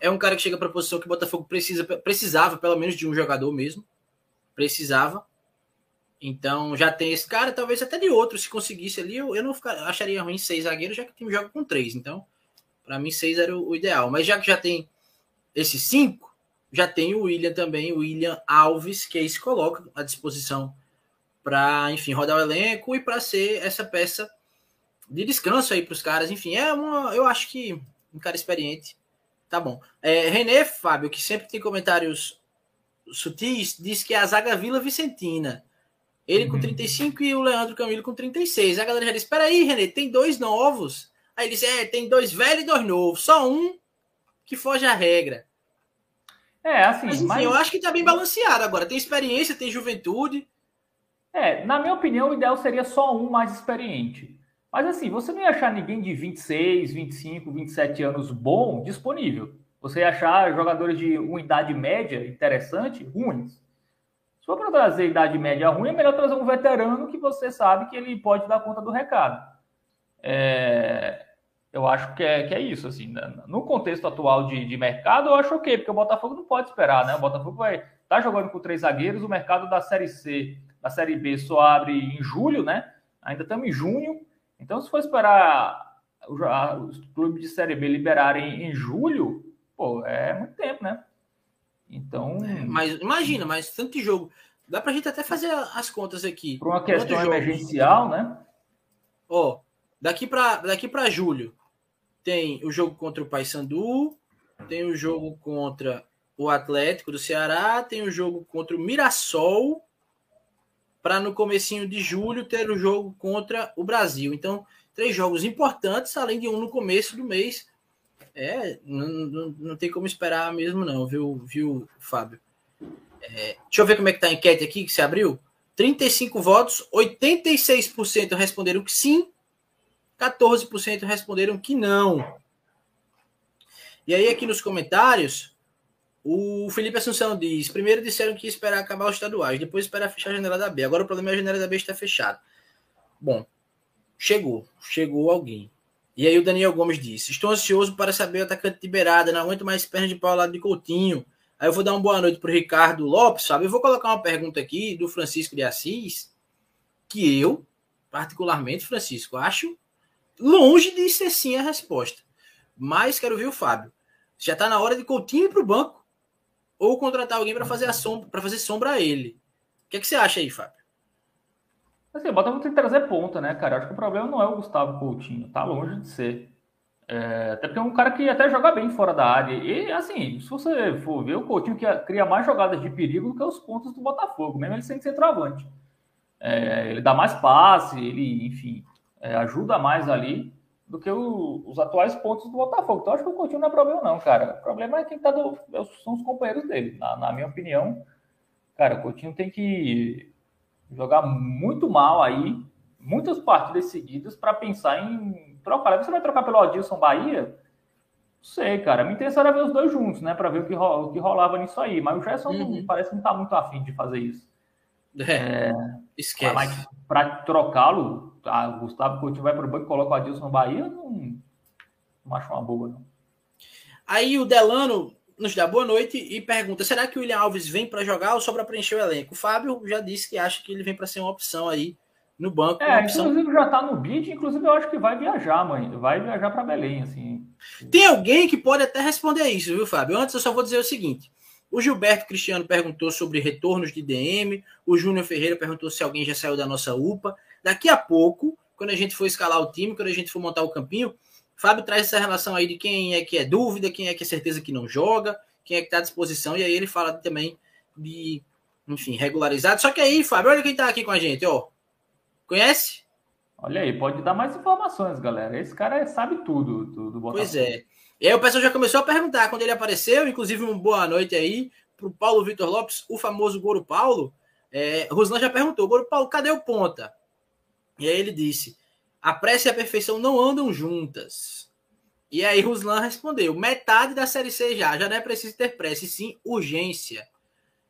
A: É um cara que chega para a posição que o Botafogo precisa, precisava, pelo menos, de um jogador mesmo. Precisava. Então já tem esse cara, talvez até de outro, se conseguisse ali, eu, eu não ficar, acharia ruim seis zagueiros, já que o time joga com três. Então, para mim, seis era o, o, ideal. Mas já que já tem esses cinco, já tem o William também, o William Alves, que aí se coloca à disposição para, enfim, rodar o elenco e para ser essa peça de descanso aí para os caras. Enfim, é uma, eu acho que um cara experiente. Tá bom. É, René Fábio, que sempre tem comentários sutis, diz que é a zaga Vila Vicentina. Ele com 35 uhum. e o Leandro Camilo com 36. A galera já disse: Peraí, Renê, tem dois novos. Aí ele disse: É, tem dois velhos e dois novos. Só um que foge à regra. É, assim. Mas, enfim, mas... eu acho que tá bem balanceado agora. Tem experiência, tem juventude.
B: É, na minha opinião, o ideal seria só um mais experiente. Mas assim, você não ia achar ninguém de 26, 25, 27 anos bom disponível. Você ia achar jogadores de uma idade média interessante ruins. Se for para trazer idade média ruim, é melhor trazer um veterano que você sabe que ele pode dar conta do recado. É, eu acho que é, que é isso, assim, no contexto atual de, de mercado, eu acho ok, porque o Botafogo não pode esperar, né? O Botafogo vai tá jogando com três zagueiros, o mercado da Série C, da Série B só abre em julho, né? Ainda estamos em junho, então se for esperar os clubes de Série B liberarem em julho, pô, é muito tempo, né? Então.
A: É, mas imagina, mas tanto jogo. Dá pra gente até fazer as contas aqui.
B: Por uma questão emergencial, né?
A: Ó, daqui para daqui para julho tem o jogo contra o Paysandu, tem o jogo contra o Atlético do Ceará, tem o jogo contra o Mirassol, para no comecinho de julho ter o jogo contra o Brasil. Então, três jogos importantes, além de um no começo do mês é, não, não, não tem como esperar mesmo, não, viu, viu Fábio? É, deixa eu ver como é que tá a enquete aqui que se abriu. 35 votos, 86% responderam que sim, 14% responderam que não. E aí, aqui nos comentários, o Felipe Assunção diz: primeiro disseram que ia esperar acabar os estaduais, depois esperar fechar a janela da B. Agora o problema é a janela da B está fechada. Bom, chegou, chegou alguém. E aí o Daniel Gomes disse: Estou ansioso para saber o atacante liberado, não aguento mais pernas de pau ao lado de Coutinho. Aí eu vou dar uma boa noite para o Ricardo Lopes, sabe? Eu vou colocar uma pergunta aqui do Francisco de Assis, que eu, particularmente, Francisco, acho longe de ser sim a resposta. Mas quero ver o Fábio. Já está na hora de Coutinho ir para o banco ou contratar alguém para fazer a sombra, para fazer sombra a ele. O que, é que você acha aí, Fábio?
B: Assim, o Botafogo tem que trazer ponta, né, cara? Acho que o problema não é o Gustavo Coutinho, tá longe de ser. É, até porque é um cara que até joga bem fora da área. E, assim, se você for ver, o Coutinho que cria mais jogadas de perigo do que os pontos do Botafogo, mesmo ele sendo centroavante. É, ele dá mais passe, ele, enfim, é, ajuda mais ali do que o, os atuais pontos do Botafogo. Então, acho que o Coutinho não é problema, não, cara. O problema é quem tá do, é são os companheiros dele. Na, na minha opinião, cara, o Coutinho tem que jogar muito mal aí, muitas partidas seguidas, para pensar em trocar. Você vai trocar pelo Adilson Bahia? Não sei, cara. Me interessaria ver os dois juntos, né? Para ver o que, o que rolava nisso aí. Mas o Gerson uhum. parece que não tá muito afim de fazer isso.
A: É, é esquece.
B: Mas para trocá-lo, a Gustavo Coutinho vai para o banco e coloca o Adilson Bahia, não, não acho uma boa, não.
A: Aí o Delano nos dá boa noite e pergunta: será que o William Alves vem para jogar ou só para preencher o elenco? O Fábio já disse que acha que ele vem para ser uma opção aí no banco.
B: É,
A: opção...
B: inclusive já está no bid, inclusive eu acho que vai viajar, mãe. Vai viajar para Belém, assim.
A: Tem alguém que pode até responder isso, viu, Fábio? Antes eu só vou dizer o seguinte: o Gilberto Cristiano perguntou sobre retornos de DM, o Júnior Ferreira perguntou se alguém já saiu da nossa UPA. Daqui a pouco, quando a gente for escalar o time, quando a gente for montar o campinho, Fábio traz essa relação aí de quem é que é dúvida, quem é que é certeza que não joga, quem é que está à disposição, e aí ele fala também de, enfim, regularizado. Só que aí, Fábio, olha quem está aqui com a gente, ó. Conhece?
B: Olha aí, pode dar mais informações, galera. Esse cara sabe tudo do, do
A: Botafogo. Pois é. E aí o pessoal já começou a perguntar quando ele apareceu, inclusive uma boa noite aí para o Paulo Vitor Lopes, o famoso Goro Paulo. É, Ruslan já perguntou, Goro Paulo, cadê o ponta? E aí ele disse, a pressa e a perfeição não andam juntas. E aí Ruslan respondeu: metade da Série C já, já não é preciso ter pressa, e sim urgência.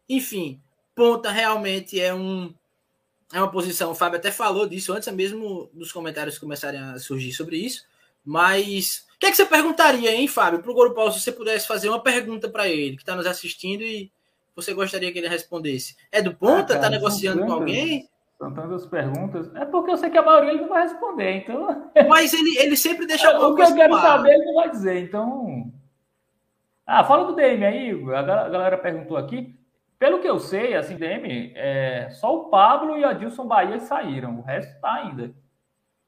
A: Enfim, ponta realmente é um é uma posição. O Fábio até falou disso antes mesmo dos comentários começarem a surgir sobre isso. Mas o que, é que você perguntaria, hein, Fábio, para o Goro Paulo, se você pudesse fazer uma pergunta para ele que está nos assistindo e você gostaria que ele respondesse? É do ponta? Está ah, negociando com alguém?
B: São tantas perguntas. É porque eu sei que a maioria ele não vai responder, então.
A: Mas ele, ele sempre deixa
B: O que eu quero saber, ele não vai dizer, então. Ah, fala do DM aí, a galera perguntou aqui. Pelo que eu sei, assim, DM, é, só o Pablo e a Dilson Bahia saíram, o resto está ainda.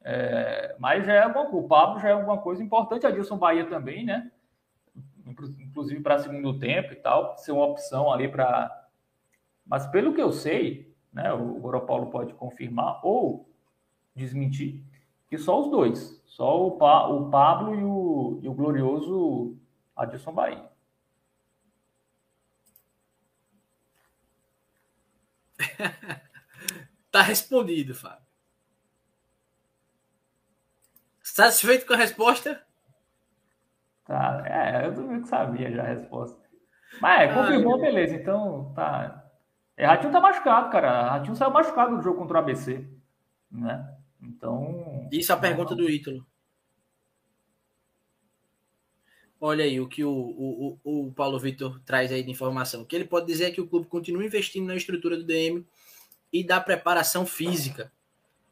B: É, mas já é alguma coisa, o Pablo já é alguma coisa importante, a Dilson Bahia também, né? Inclusive para segundo tempo e tal, ser uma opção ali para. Mas pelo que eu sei, né? O Paulo pode confirmar ou desmentir que só os dois, só o, pa, o Pablo e o, e o glorioso Adilson Bahia.
A: tá respondido, Fábio. Satisfeito com a resposta?
B: Tá, é, eu também sabia já a resposta. Mas é, confirmou, beleza. Então tá, é, Ratinho tá machucado, cara. Ratinho saiu machucado do jogo contra o ABC, né? Então.
A: Isso é a pergunta do Ítalo. Olha aí o que o, o, o, Paulo Vitor traz aí de informação. O que ele pode dizer é que o clube continua investindo na estrutura do DM e da preparação física.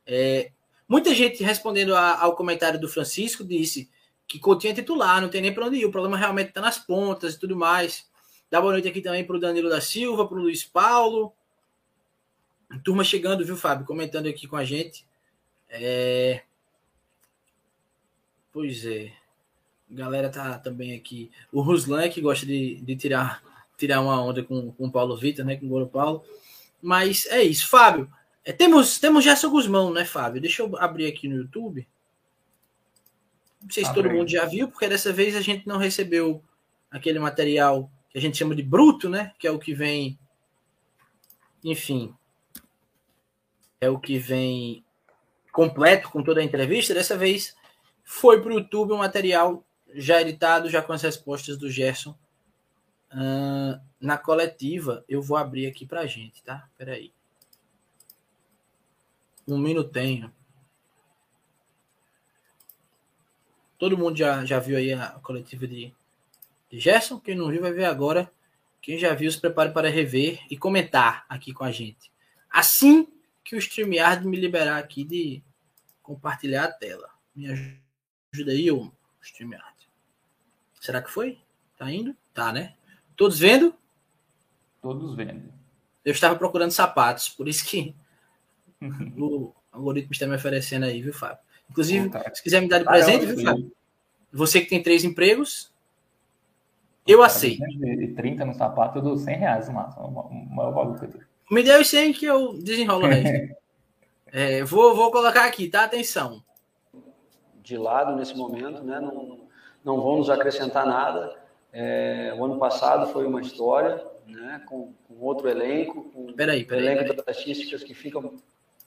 A: É, muita gente respondendo a, ao comentário do Francisco disse que Coutinho é titular, não tem nem para onde ir. O problema realmente está nas pontas e tudo mais. Dá boa noite aqui também para o Danilo da Silva, para o Luiz Paulo. Turma chegando, viu, Fábio? Comentando aqui com a gente. É... Pois é. Galera tá também aqui. O Ruslan, que gosta de, de tirar, tirar uma onda com, com o Paulo Vitor, né? Com o Goro Paulo. Mas é isso. Fábio, é, temos, temos Gerson Guzmão, né, Fábio? Deixa eu abrir aqui no YouTube. Não sei se Abre. todo mundo já viu, porque dessa vez a gente não recebeu aquele material que a gente chama de bruto, né? Que é o que vem, enfim, é o que vem completo com toda a entrevista. Dessa vez Foi para o YouTube o material já editado, já com as respostas do Gerson. Uh, na coletiva, eu vou abrir aqui para a gente, tá? Peraí. Um minutinho. Todo mundo já, já viu aí a coletiva de Gerson. Quem não viu vai ver agora. Quem já viu, se prepare para rever e comentar aqui com a gente. Assim que o StreamYard me liberar aqui de compartilhar a tela. Me ajuda aí, o StreamYard. Será que foi? Tá indo? Tá, né? Todos vendo?
B: Todos vendo.
A: Eu estava procurando sapatos, por isso que o algoritmo está me oferecendo aí, viu, Fábio? Inclusive, se quiser me dar de presente, viu, Fábio? Você que tem três empregos, eu aceito.
B: E 30 no sapato, eu dou 100 reais no máximo. O maior valor que eu dou.
A: Me dê os 100 que eu desenrolo o resto. é, vou, vou colocar aqui, tá? Atenção.
D: De lado nesse momento, né? Não, não vão nos acrescentar nada. É, o ano passado foi uma história, né? Com, com outro elenco, com
A: peraí, peraí,
D: elenco
A: peraí.
D: de estatísticas que ficam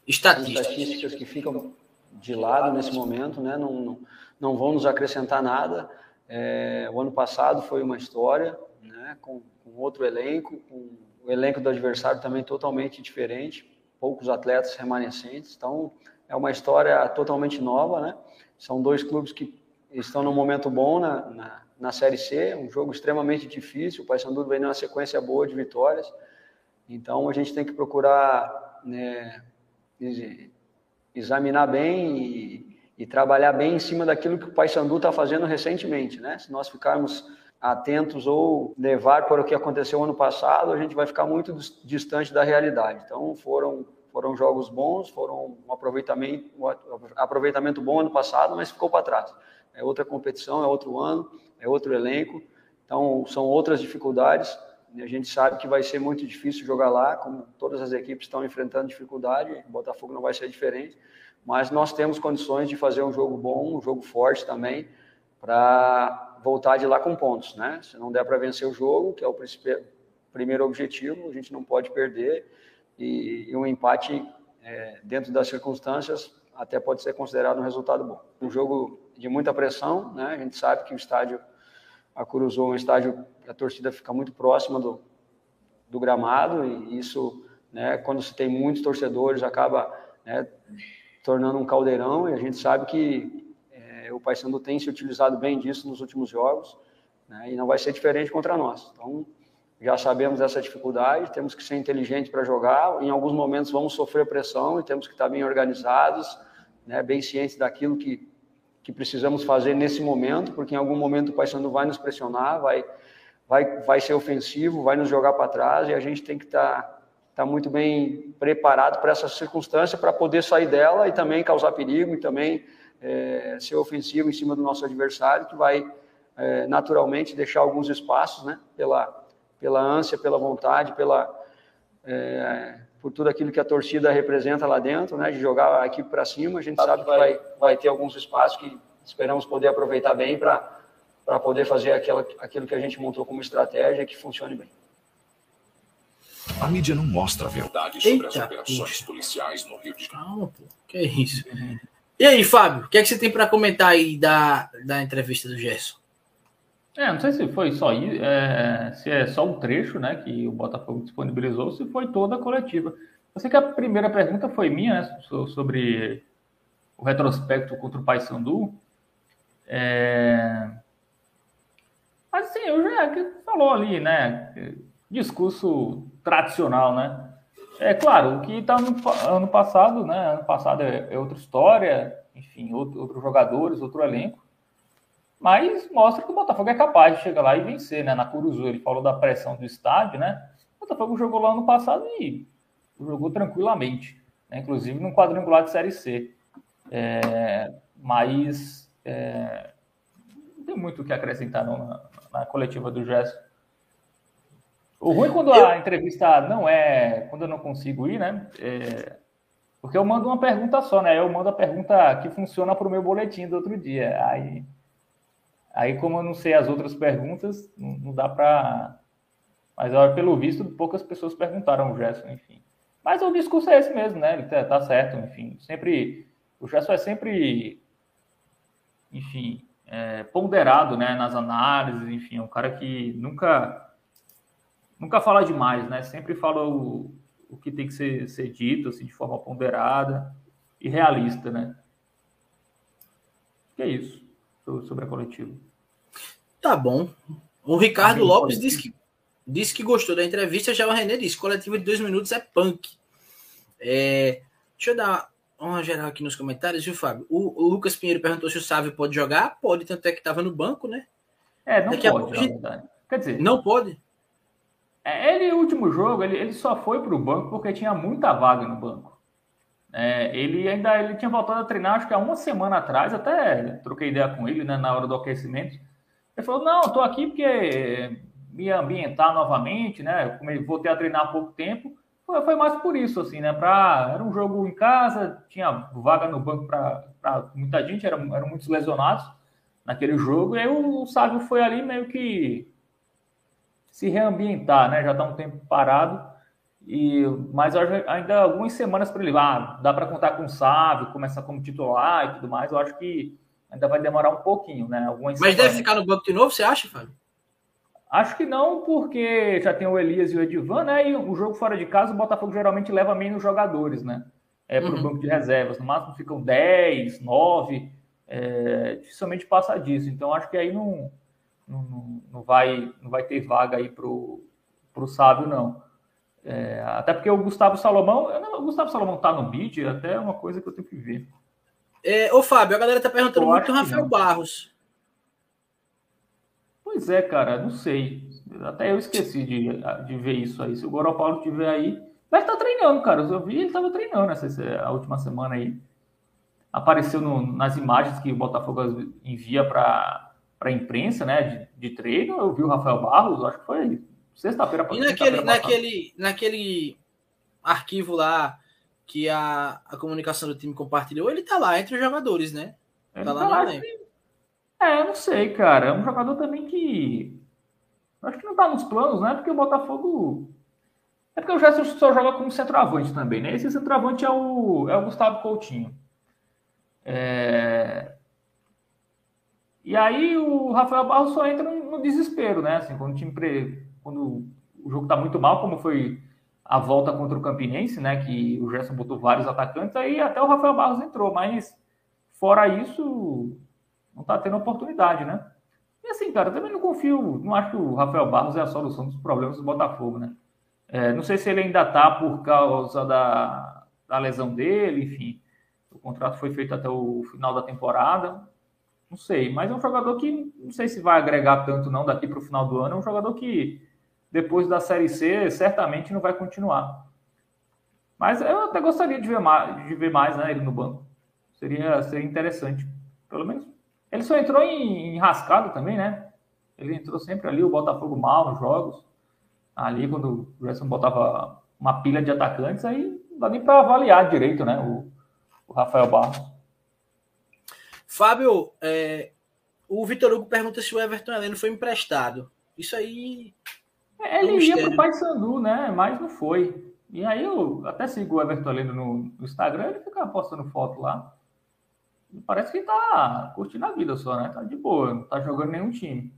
A: estatísticas.
D: estatísticas que ficam de lado nesse momento, né? Não, não, não vão nos acrescentar nada. É, o ano passado foi uma história, né? Com, com outro elenco, com o elenco do adversário também totalmente diferente, poucos atletas remanescentes. Então é uma história totalmente nova, né? São dois clubes que estão num momento bom na, na, na Série C, um jogo extremamente difícil. O Paysandu vem numa sequência boa de vitórias. Então a gente tem que procurar né, examinar bem e, e, trabalhar bem em cima daquilo que o Paysandu está fazendo recentemente, né? Se nós ficarmos atentos ou levar para o que aconteceu ano passado, a gente vai ficar muito distante da realidade. Então foram foram jogos bons, foram um aproveitamento um aproveitamento bom ano passado, mas ficou para trás. É outra competição, é outro ano, é outro elenco. Então são outras dificuldades. A gente sabe que vai ser muito difícil jogar lá, como todas as equipes estão enfrentando dificuldade, o Botafogo não vai ser diferente, mas nós temos condições de fazer um jogo bom, um jogo forte também, para voltar de lá com pontos, né? Se não der para vencer o jogo, que é o primeiro objetivo, a gente não pode perder, e, e um empate é, dentro das circunstâncias até pode ser considerado um resultado bom. Um jogo de muita pressão, né? A gente sabe que o estádio a Cruzou é um estádio que a torcida fica muito próxima do, do gramado e isso, né, quando se tem muitos torcedores, acaba né, tornando um caldeirão e a gente sabe que é, o Paysandu tem se utilizado bem disso nos últimos jogos né, e não vai ser diferente contra nós. Então, já sabemos dessa dificuldade, temos que ser inteligentes para jogar, em alguns momentos vamos sofrer pressão e temos que estar bem organizados, né, bem cientes daquilo que que precisamos fazer nesse momento, porque em algum momento o Paysandu vai nos pressionar, vai, vai, vai ser ofensivo, vai nos jogar para trás e a gente tem que estar tá, tá muito bem preparado para essa circunstância para poder sair dela e também causar perigo e também é, ser ofensivo em cima do nosso adversário, que vai é, naturalmente deixar alguns espaços, né, pela, pela ânsia, pela vontade, pela é, por tudo aquilo que a torcida representa lá dentro, né, de jogar a equipe para cima. A gente sabe que vai, vai ter alguns espaços que esperamos poder aproveitar bem para para poder fazer aquela, aquilo que a gente montou como estratégia que funcione bem.
E: A mídia não mostra a verdade sobre
A: Eita,
E: as operações policiais no Rio de Janeiro.
A: Calma, pô. Que isso? E aí, Fábio, o que, é que você tem para comentar aí da, da entrevista do Gerson?
B: É, não sei se foi só isso, é, se é só um trecho, né, que o Botafogo disponibilizou, se foi toda a coletiva. Eu sei que a primeira pergunta foi minha, né, sobre o retrospecto contra o Paysandu. É... Mas sim, eu já que falou ali, né, discurso tradicional, né. É claro, o que está no ano passado, né, ano passado é, é outra história, enfim, outro, outros jogadores, outro elenco. Mas mostra que o Botafogo é capaz de chegar lá e vencer, né? Na Curuzu, ele falou da pressão do estádio, né? O Botafogo jogou lá no passado e jogou tranquilamente, né? inclusive no quadrangular de Série C. É, mas é, não tem muito o que acrescentar não, na, na coletiva do Gerson. O ruim quando a entrevista não é. Quando eu não consigo ir, né? É, porque eu mando uma pergunta só, né? Eu mando a pergunta que funciona para o meu boletim do outro dia. Aí Aí, como eu não sei as outras perguntas, não, não dá para. Mas, pelo visto, poucas pessoas perguntaram o Gerson, enfim. Mas o discurso é esse mesmo, né? Ele tá, tá certo, enfim. Sempre. O Gerson é sempre enfim, é, ponderado né, nas análises, enfim, é um cara que nunca, nunca fala demais, né? Sempre fala o, o que tem que ser, ser dito, assim, de forma ponderada e realista, né? Que é isso sobre a coletiva.
A: Tá bom. O Ricardo Lopes disse que, disse que gostou da entrevista, já o René disse, coletiva de dois minutos é punk. É, deixa eu dar uma geral aqui nos comentários, viu, Fábio? O, o, Lucas Pinheiro perguntou se o Sávio pode jogar. Pode, tanto é que estava no banco, né?
B: É, não Daqui pode, a pouco,
A: Quer dizer... Não pode?
B: É, ele, o último jogo, ele, ele só foi para o banco porque tinha muita vaga no banco. É, ele ainda ele tinha voltado a treinar, acho que há uma semana atrás, até troquei ideia com ele né, na hora do aquecimento. Ele falou: Não, estou aqui porque me ambientar novamente, né? Voltei a treinar há pouco tempo. Foi, mais por isso, assim, né? Pra, era um jogo em casa, tinha vaga no banco para muita gente, eram, eram muitos lesionados naquele jogo. E aí o Sávio foi ali meio que se reambientar, né? Já está um tempo parado. E, mas ainda algumas semanas para ele, ah, dá para contar com o Sávio, começar como titular e tudo mais. Eu acho que ainda vai demorar um pouquinho, né?
A: Algumas mas semanas. deve ficar no banco de novo, você acha, Fábio?
B: Acho que não, porque já tem o Elias e o Edivan, né? E o jogo fora de casa, o Botafogo geralmente leva menos jogadores, né? É para o uhum. banco de reservas. No máximo ficam 10, 9, é, dificilmente passa disso. Então acho que aí não, não, não, vai, não vai ter vaga aí para o Sábio, não. É, até porque o Gustavo Salomão, não, o Gustavo Salomão tá no bid, é até é uma coisa que eu tenho que ver.
A: É, ô Fábio, a galera tá perguntando eu muito o Rafael Barros.
B: Pois é, cara, não sei. Até eu esqueci de, de ver isso aí. Se o Goro Paulo estiver aí, vai estar tá treinando, cara. Eu vi ele estava treinando essa, a última semana aí. Apareceu no, nas imagens que o Botafogo envia para a imprensa, né, de, de, treino. Eu vi o Rafael Barros, acho que foi sexta-feira.
A: E naquele, naquele, naquele arquivo lá que a, a comunicação do time compartilhou, ele tá lá entre os jogadores, né?
B: Ele tá lá, tá lá é, eu não sei, cara. É um jogador também que. Acho que não tá nos planos, né? Porque o Botafogo. É porque o Gerson só joga como centroavante também, né? Esse centroavante é o, é o Gustavo Coutinho. É... E aí o Rafael Barros só entra no desespero, né? Assim, quando o time pre... quando o jogo tá muito mal, como foi a volta contra o Campinense, né? Que o Gerson botou vários atacantes, aí até o Rafael Barros entrou, mas fora isso, não está tendo oportunidade, né? E assim, cara, também não confio, não acho que o Rafael Barros é a solução dos problemas do Botafogo, né? É, não sei se ele ainda está por causa da, da lesão dele, enfim. O contrato foi feito até o final da temporada. Não sei, mas é um jogador que não sei se vai agregar tanto não daqui para o final do ano. É um jogador que depois da Série C certamente não vai continuar. Mas eu até gostaria de ver mais, de ver mais né, ele no banco. Seria, seria interessante. Pelo menos ele só entrou em, em rascado também, né? Ele entrou sempre ali, o Botafogo mal nos jogos. Ali, quando o Gerson botava uma pilha de atacantes, aí não dá nem para avaliar direito, né? O, o Rafael Barros.
A: Fábio, é, o Vitor Hugo pergunta se o Everton Heleno foi emprestado. Isso aí.
B: É, ele ia para o Paysandu, né? Mas não foi. E aí eu até sigo o Everton Heleno no, no Instagram, ele fica postando foto lá parece que tá curtindo a vida só, né? Tá de boa, não tá jogando nenhum time.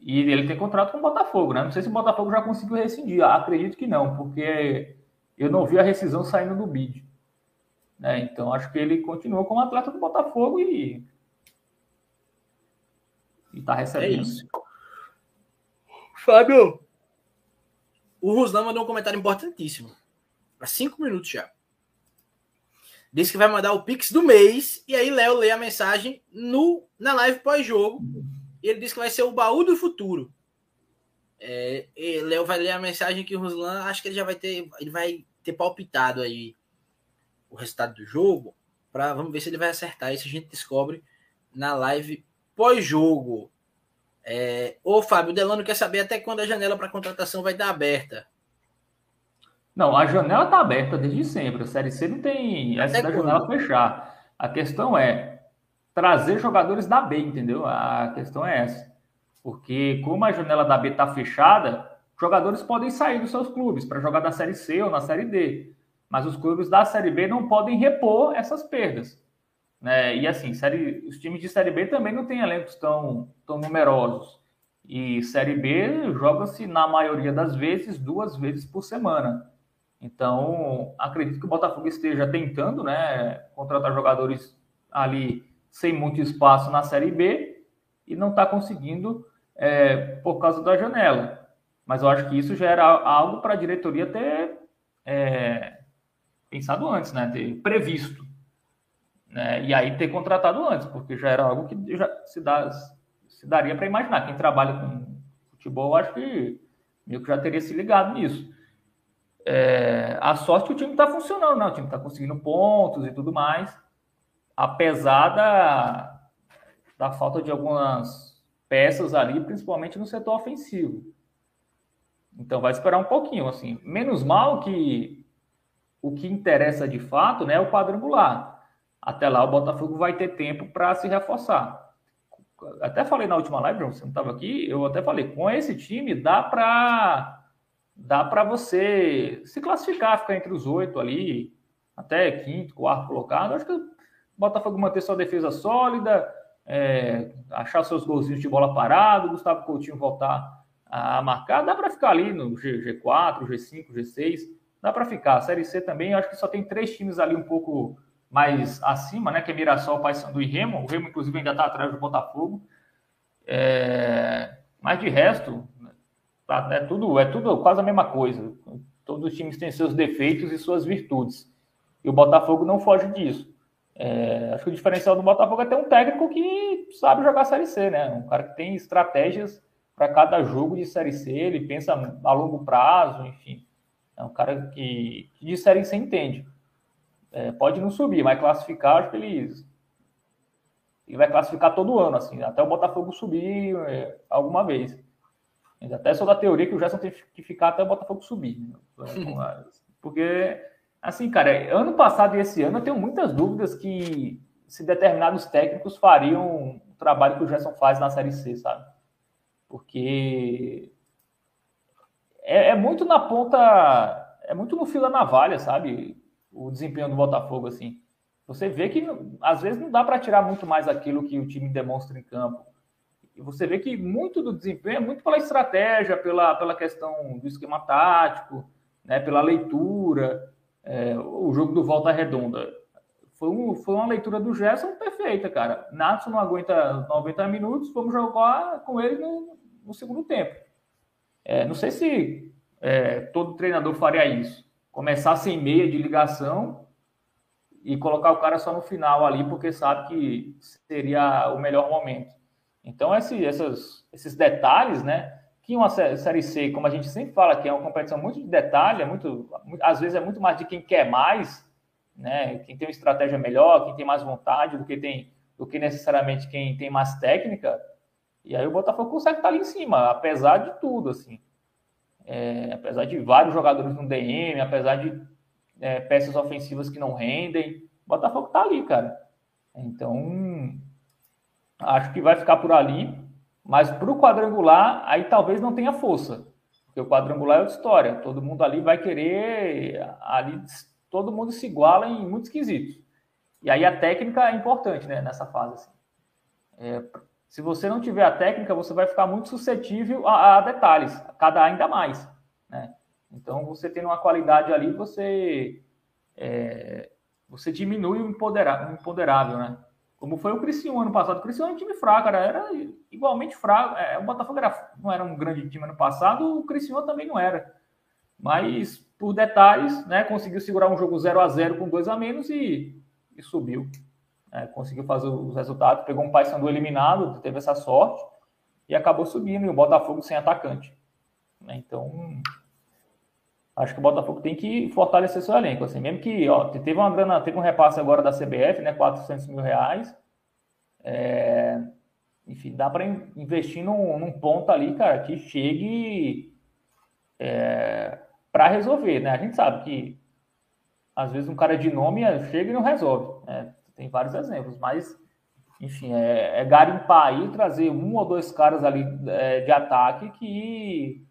B: E ele tem contrato com o Botafogo, né? Não sei se o Botafogo já conseguiu rescindir. Acredito que não, porque eu não vi a rescisão saindo do bid. Né? Então acho que ele continuou como atleta do Botafogo e. E tá recebendo. É isso.
A: Fábio, o Ruslan mandou um comentário importantíssimo. Há cinco minutos já. Disse que vai mandar o Pix do mês. E aí Léo lê a mensagem no, na live pós-jogo. E ele disse que vai ser o baú do futuro. É, Léo vai ler a mensagem que o Ruslan acho que ele já vai ter. Ele vai ter palpitado aí o resultado do jogo. Pra, vamos ver se ele vai acertar. Isso a gente descobre na live pós-jogo. É, ô, Fábio, o Delano quer saber até quando a janela para contratação vai estar aberta.
B: Não, a janela está aberta desde sempre. A Série C não tem essa da janela fechar. A questão é trazer jogadores da B, entendeu? A questão é essa. Porque como a janela da B está fechada, jogadores podem sair dos seus clubes para jogar na Série C ou na Série D. Mas os clubes da Série B não podem repor essas perdas. Né? E assim, série, os times de Série B também não têm elencos tão, tão numerosos. E Série B joga-se, na maioria das vezes, duas vezes por semana. Então, acredito que o Botafogo esteja tentando né, contratar jogadores ali sem muito espaço na Série B e não está conseguindo é, por causa da janela. Mas eu acho que isso já era algo para a diretoria ter é, pensado antes, né, ter previsto. Né, e aí ter contratado antes, porque já era algo que já se, dá, se daria para imaginar. Quem trabalha com futebol, acho que meio que já teria se ligado nisso. É, a sorte que o time está funcionando, né? O time está conseguindo pontos e tudo mais, apesar da, da falta de algumas peças ali, principalmente no setor ofensivo. Então vai esperar um pouquinho, assim. Menos mal que o que interessa de fato, né, é o quadrangular. Até lá o Botafogo vai ter tempo para se reforçar. Até falei na última live, você não estava aqui, eu até falei, com esse time dá para dá para você se classificar, ficar entre os oito ali, até quinto, quarto colocado. Acho que o Botafogo manter sua defesa sólida, é, achar seus golzinhos de bola parado, Gustavo Coutinho voltar a marcar, dá para ficar ali no G, 4 G5, G6, dá para ficar. A Série C também, acho que só tem três times ali um pouco mais acima, né? Que é Mirassol, Paysandu e Remo. O Remo, inclusive, ainda está atrás do Botafogo. É... Mas de resto, Tá, é tudo, é tudo quase a mesma coisa. Todos os times têm seus defeitos e suas virtudes. E o Botafogo não foge disso. É, acho que o diferencial do Botafogo é ter um técnico que sabe jogar Série C, né? Um cara que tem estratégias para cada jogo de Série C, ele pensa a longo prazo, enfim. É um cara que, que de Série C entende. É, pode não subir, mas classificar, acho que ele, ele vai classificar todo ano, assim, até o Botafogo subir é, alguma vez. Até sou da teoria que o Gerson tem que ficar até o Botafogo subir. Né? Porque, assim, cara, ano passado e esse ano eu tenho muitas dúvidas que se determinados técnicos fariam o trabalho que o Gerson faz na Série C, sabe? Porque é, é muito na ponta, é muito no fio da navalha, sabe? O desempenho do Botafogo, assim. Você vê que às vezes não dá para tirar muito mais aquilo que o time demonstra em campo. E você vê que muito do desempenho é muito pela estratégia, pela, pela questão do esquema tático, né, pela leitura, é, o jogo do Volta Redonda. Foi, um, foi uma leitura do Gerson perfeita, cara. Natson não aguenta 90 minutos, vamos jogar com ele no, no segundo tempo. É, não sei se é, todo treinador faria isso. Começar sem meia de ligação e colocar o cara só no final ali, porque sabe que seria o melhor momento. Então, esse, essas, esses detalhes, né? Que uma série C, como a gente sempre fala, que é uma competição muito de detalhe, é muito, às vezes é muito mais de quem quer mais, né? Quem tem uma estratégia melhor, quem tem mais vontade do que tem, do que necessariamente quem tem mais técnica. E aí o Botafogo consegue estar ali em cima, apesar de tudo, assim. É, apesar de vários jogadores no DM, apesar de é, peças ofensivas que não rendem, o Botafogo tá ali, cara. Então, Acho que vai ficar por ali, mas para o quadrangular, aí talvez não tenha força. Porque o quadrangular é outra história. Todo mundo ali vai querer. Ali, todo mundo se iguala em muitos quesitos. E aí a técnica é importante né, nessa fase. Assim. É, se você não tiver a técnica, você vai ficar muito suscetível a, a detalhes, cada ainda mais. Né? Então, você tendo uma qualidade ali, você, é, você diminui o imponderável, né? Como foi o Criciúma ano passado. O Criciúma era um time fraco, era, era igualmente fraco. É, o Botafogo era, não era um grande time ano passado, o Criciúma também não era. Mas, por detalhes, né, conseguiu segurar um jogo 0 a 0 com dois a menos e, e subiu. É, conseguiu fazer os resultados, pegou um Paysandu eliminado, teve essa sorte e acabou subindo. E o Botafogo sem atacante. Né, então, acho que o Botafogo tem que fortalecer seu elenco, assim, mesmo que, ó, teve uma grana, teve um repasse agora da CBF, né, 400 mil reais, é, enfim, dá para investir num, num, ponto ali, cara, que chegue é, para resolver, né, a gente sabe que às vezes um cara de nome chega e não resolve, né? Tem vários exemplos, mas enfim, é, é garimpar aí, trazer um ou dois caras ali é, de ataque que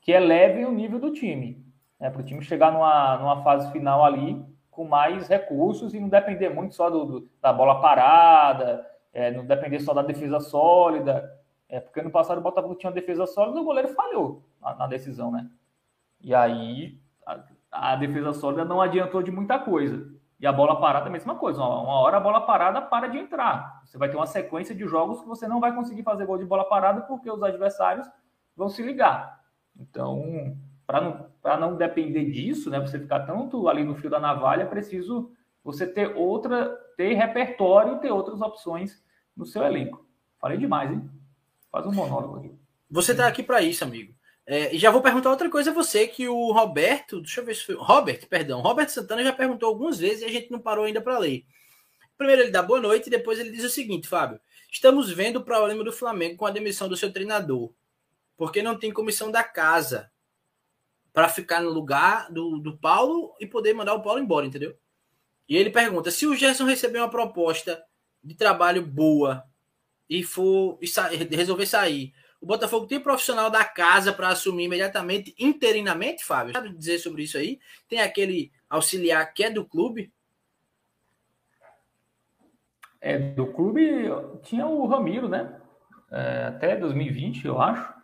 B: que elevem o nível do time. Né, para o time chegar numa, numa fase final ali com mais recursos e não depender muito só do, do da bola parada, é, não depender só da defesa sólida. É, porque no passado o Botafogo tinha uma defesa sólida e o goleiro falhou na, na decisão, né? E aí a, a, defesa sólida não adiantou de muita coisa. E a bola parada, a mesma coisa. Uma, hora a bola parada para de entrar. Você vai ter uma sequência de jogos que você não vai conseguir fazer gol de bola parada porque os adversários vão se ligar. Então, para não, não depender disso, né, você ficar tanto ali no fio da navalha, é preciso você ter outra, ter repertório ter outras opções no seu elenco. Falei demais, hein? Faz um monólogo aqui.
A: Você tá aqui para isso, amigo. É, e já vou perguntar outra coisa a você, que o Roberto, deixa eu ver se foi. Robert, perdão, Robert Santana já perguntou algumas vezes e a gente não parou ainda para ler. Primeiro ele dá boa noite e depois ele diz o seguinte, Fábio. Estamos vendo o problema do Flamengo com a demissão do seu treinador. Porque não tem comissão da casa para ficar no lugar do, do Paulo e poder mandar o Paulo embora, entendeu? E ele pergunta: se o Gerson receber uma proposta de trabalho boa e for e sa resolver sair, o Botafogo tem profissional da casa para assumir imediatamente, interinamente, Fábio? Sabe dizer sobre isso aí? Tem aquele auxiliar que é do clube?
B: É, do clube tinha o Ramiro, né? É, até 2020, eu acho.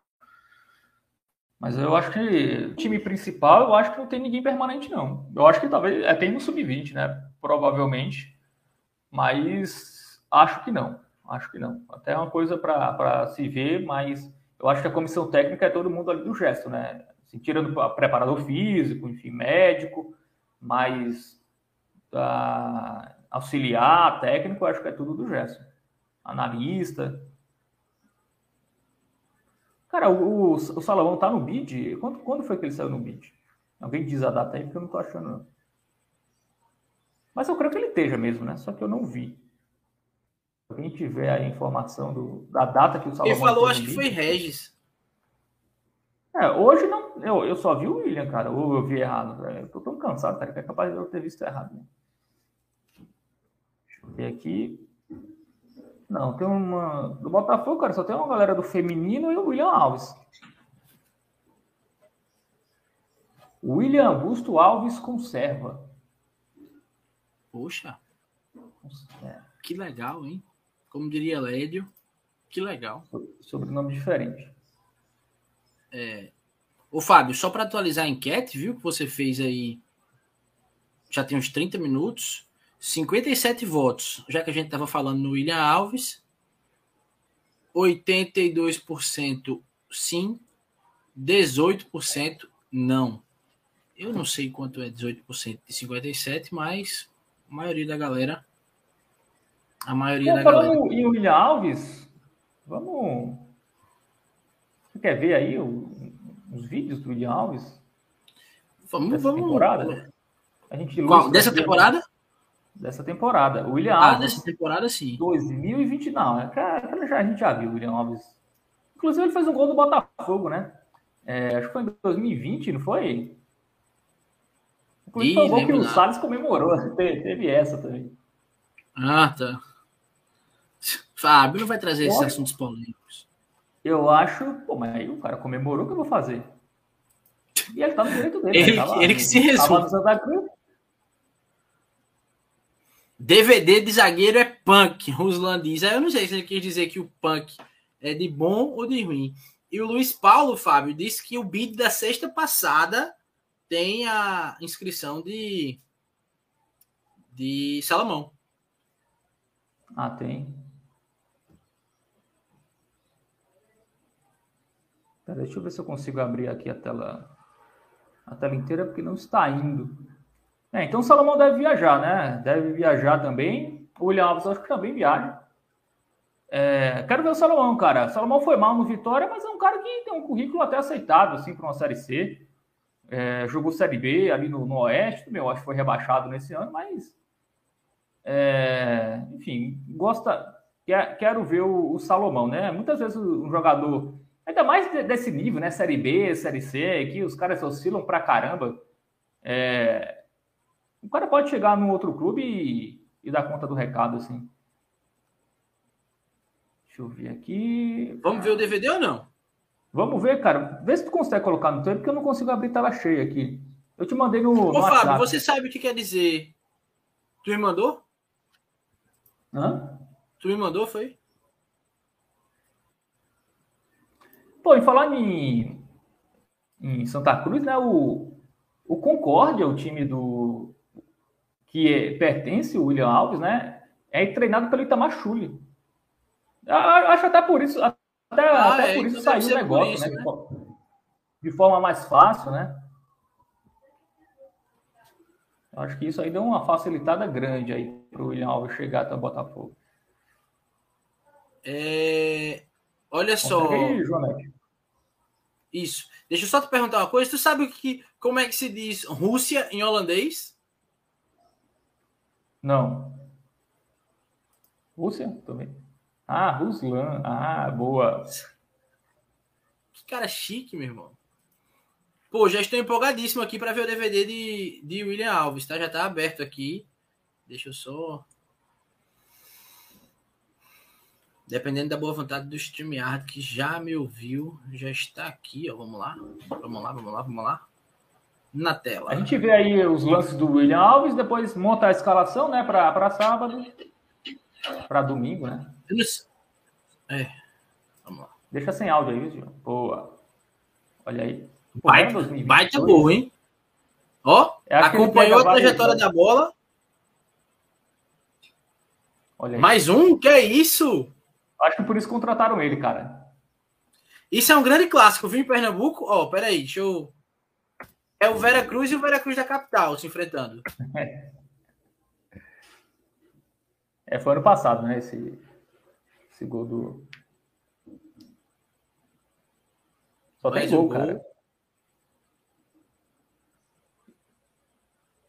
B: Mas eu acho que time principal, eu acho que não tem ninguém permanente, não. Eu acho que talvez é, tem no sub-20, né? Provavelmente. Mas acho que não. Acho que não. Até é uma coisa para se ver, mas eu acho que a comissão técnica é todo mundo ali do gesto, né? Assim, tirando preparador físico, enfim, médico, mas uh, auxiliar, técnico, acho que é tudo do gesto. Analista. Cara, o, o, o Salomão tá no bid? Quando, quando foi que ele saiu no bid? Alguém diz a data aí, porque eu não tô achando. Não. Mas eu creio que ele esteja mesmo, né? Só que eu não vi. Alguém tiver a informação do, da data que o
A: Salomão. Ele falou, acho que foi Regis.
B: É, hoje não. Eu, eu só vi o William, cara. Ou eu vi errado. Eu tô tão cansado, cara, que é capaz de eu ter visto errado. Né? Deixa eu ver aqui. Não, tem uma. Do Botafogo, cara, só tem uma galera do feminino e o William Alves. William Augusto Alves conserva.
A: Poxa. Que legal, hein? Como diria Lédio. Que legal.
B: Sobrenome diferente.
A: É. Ô, Fábio, só para atualizar a enquete, viu? Que você fez aí. Já tem uns 30 minutos. 57 votos, já que a gente estava falando no William Alves. 82% sim, 18% não. Eu não sei quanto é 18% de 57, mas a maioria da galera. A maioria Bom, da
B: falando
A: galera.
B: em William Alves, vamos. Você quer ver aí os vídeos do William Alves?
A: Vamos, dessa vamos. Temporada?
B: A gente
A: Qual? Dessa temporada?
B: dessa temporada. O William
A: ah, Alves. dessa temporada sim.
B: 2020 não. É aquela já, a gente já viu o William Alves. Inclusive ele fez um gol do Botafogo, né? É, acho que foi em 2020, não foi? Inclusive foi um gol que o Salles comemorou. Teve, essa também.
A: Ah, tá. Fábio não vai trazer esses assuntos polêmicos.
B: Eu acho, pô, mas aí o cara comemorou, o que eu vou fazer? E ele tá no direito dele.
A: Ele, né? ele que se resume. DVD de zagueiro é punk, Ruslan diz. Eu não sei se ele quis dizer que o punk é de bom ou de ruim. E o Luiz Paulo, Fábio, disse que o bid da sexta passada tem a inscrição de, de Salomão.
B: Ah, tem. Pera, deixa eu ver se eu consigo abrir aqui a tela, a tela inteira, porque não está indo. É, então Salomão deve viajar, né? Deve viajar também. O William Alves acho que também viaja. É, quero ver o Salomão, cara. Salomão foi mal no Vitória, mas é um cara que tem um currículo até aceitável, assim, para uma Série C. É, jogou Série B ali no, no Oeste, meu, acho que foi rebaixado nesse ano, mas. É, enfim, gosta. Quer, quero ver o, o, Salomão, né? Muitas vezes um jogador, ainda mais desse nível, né? Série B, Série C, que os caras oscilam pra caramba. É, o cara pode chegar num outro clube e, e dar conta do recado, assim. Deixa eu ver aqui.
A: Vamos ver o DVD ou não?
B: Vamos ver, cara. Vê se tu consegue colocar no teu, porque eu não consigo abrir tela cheia aqui. Eu te mandei no.
A: Ô, no Fábio, você sabe o que quer dizer Tu me mandou?
B: Hã?
A: Tu me mandou, foi?
B: Pô, em falar em, em Santa Cruz, né? O, o Concórdia, o time do que é, pertence o William Alves, né? É treinado pelo Itamar Chuli. Acho até por isso, até,
A: Ah,
B: até
A: é,
B: por isso
A: então
B: saiu o negócio,
A: isso,
B: né?
A: né?
B: De fo- De forma mais fácil, né? Acho que isso aí deu uma facilitada grande aí para o William Alves chegar até o Botafogo.
A: É, Olha só.
B: Consegue aí, Joanete?
A: Isso. Deixa eu só te perguntar uma coisa. Tu sabe o que, como é que se diz Rússia em holandês?
B: Não. Rússia? Também. Ah, Ruslan. Ah, boa.
A: Que cara chique, meu irmão. Pô, já estou empolgadíssimo aqui para ver o DVD de, de William Alves, tá? Já tá aberto aqui. Deixa eu só. Dependendo da boa vontade do StreamYard, que já me ouviu, já está aqui, ó. Vamos lá. Vamos lá, vamos lá, vamos lá. Na tela.
B: A gente vê aí os lances do William Alves, depois monta a escalação, né, para sábado, para domingo, né?
A: É. Vamos lá.
B: Deixa sem áudio aí, Gil. Boa. Olha aí.
A: Baita,
B: 2022.
A: baita gol, hein? Ó,
B: É
A: acompanhou a trajetória da bola. Mais um? Que é isso?
B: Acho que por isso contrataram ele, cara.
A: Isso é um grande clássico, viu, em Pernambuco? Ó, peraí, deixa eu. É o Vera Cruz e o Vera Cruz da capital se enfrentando.
B: É, foi ano passado, né, esse, esse gol do... Só tem
A: Mais
B: gol,
A: um gol.
B: cara.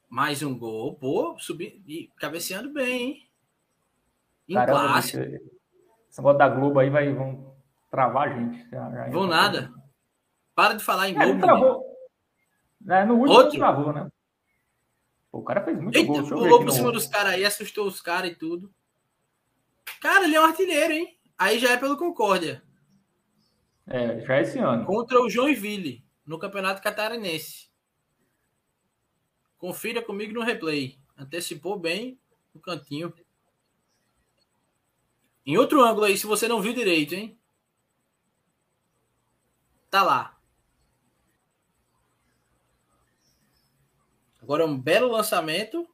A: Mais um gol. Pô, subindo e cabeceando bem, hein? Em
B: Caramba,
A: clássico.
B: Esse negócio da Globo aí vai, vão travar a gente. Já,
A: Vão nada. Para de falar em
B: É,
A: menino.
B: travou. Né, no último
A: Outro?
B: travou, né? Pô, o cara fez muito
A: Eita,
B: gol. Deixa
A: pulou por cima dos caras aí, assustou os caras e tudo. Cara, ele é um artilheiro, hein? Aí já é pelo Concórdia.
B: É, já é esse ano.
A: Contra o Joinville, no Campeonato Catarinense. Confira comigo no replay. Antecipou bem no cantinho. Em outro ângulo aí, se você não viu direito, hein? Tá lá. Agora um belo lançamento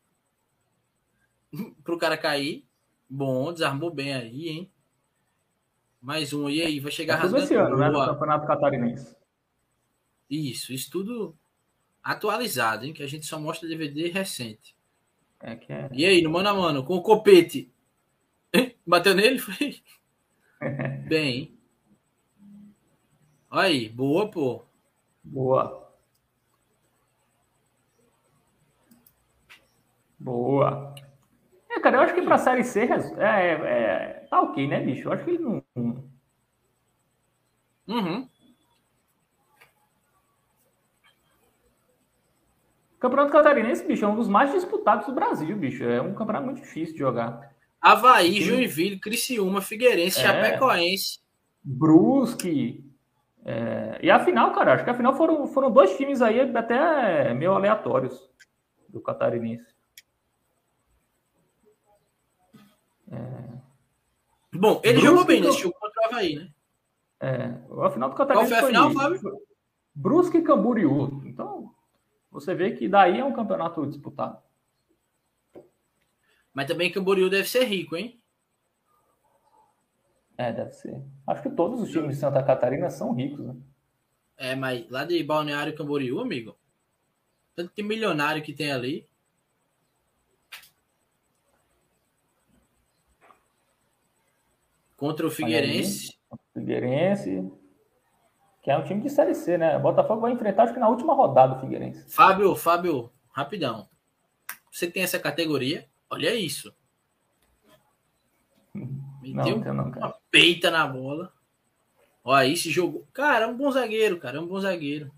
A: pro cara cair. Bom, desarmou bem aí, hein? Mais um. E aí, vai chegar
B: É tudo esse ano, né? No. Campeonato Catarinense.
A: Isso, isso tudo atualizado, hein? Que a gente só mostra DVD recente.
B: É que é.
A: E aí, no mano a mano, com o copete. Bateu nele? Foi? Bem, aí, boa, pô.
B: Boa. Boa. É, cara, eu acho que pra Série C é, é, é- tá ok, né, bicho? Eu acho que ele não.
A: Uhum.
B: Campeonato Catarinense, bicho, é um dos mais disputados do Brasil, bicho. É um campeonato muito difícil de jogar.
A: Havaí,
B: Sim.
A: Joinville, Criciúma, Figueirense,
B: É.
A: Chapecoense.
B: Brusque. é, E a final, cara, acho que a final foram, foram dois times aí até meio aleatórios do Catarinense.
A: Bom, ele
B: Brusque
A: jogou bem nesse jogo contra o Havaí, né?
B: É, a final do Catarinense
A: Qual foi a final, Fábio?
B: Brusque e Camboriú. Então, você vê que daí é um campeonato disputado.
A: Mas também Camboriú deve ser rico, hein?
B: É, deve ser. Acho que todos os times de Santa Catarina são ricos, né?
A: É, mas lá de Balneário Camboriú, amigo. Tanto de milionário que tem ali. Contra o Figueirense.
B: Figueirense, que é um time de Série C, né? Botafogo vai enfrentar, acho que na última rodada, o Figueirense.
A: Fábio, Fábio, rapidão. Você que tem essa categoria, olha isso. Meteu
B: não, não,
A: uma peita na bola. Ó, aí se jogou. Cara, é um bom zagueiro, cara. É um bom zagueiro.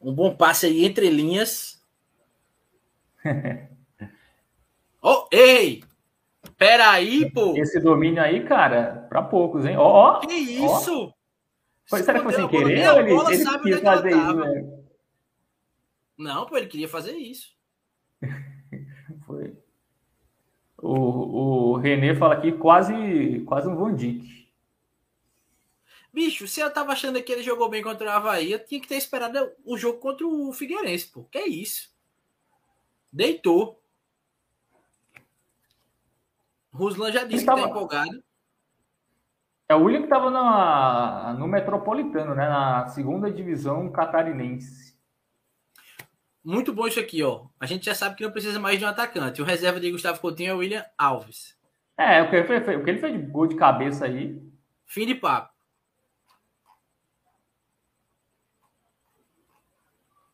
A: Um bom passe aí entre linhas. Ó, ei! Pera aí, pô!
B: Esse domínio aí, cara, pra poucos, hein? Ó, ó.
A: Que isso?
B: Foi- Será que foi sem
A: bola,
B: querer ele, ele quis
A: é
B: fazer isso, né?
A: Não, pô, ele queria fazer isso.
B: Foi. O, o Renê fala aqui quase, quase um Dijk.
A: Bicho, se eu tava achando que ele jogou bem contra o Havaí, eu tinha que ter esperado o jogo contra o Figueirense, pô. Que é isso? Deitou. Ruslan já disse
B: Ele
A: que tá empolgado.
B: É o William que estava no Metropolitano, né? Na segunda divisão catarinense.
A: Muito bom isso aqui, ó. A gente já sabe que não precisa mais de um atacante. O reserva de Gustavo Coutinho é o William Alves.
B: É, o que ele fez, o que ele fez de gol de cabeça aí.
A: Fim de papo.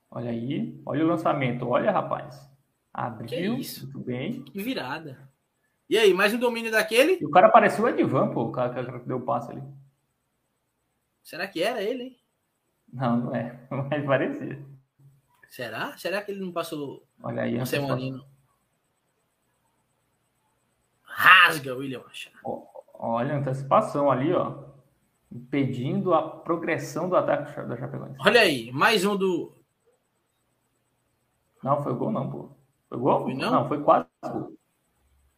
B: Olha aí, olha o lançamento, olha, rapaz.
A: Que
B: Abriu,
A: isso?
B: muito bem.
A: Que virada. E aí, mais um domínio daquele?
B: E o cara parecia o Edvan, pô, o cara que deu o passe ali.
A: Será que era ele, hein?
B: Não, não é. Mas parecia.
A: Será? Será que ele não passou
B: Olha aí.
A: um
B: a
A: semaninho? Rasga, William Machado.
B: Olha a antecipação ali, ó. Impedindo a progressão do ataque da Chapecoense.
A: Olha aí, mais um do.
B: Não, foi gol não, pô. Foi gol?
A: Foi não?
B: não, foi quase gol.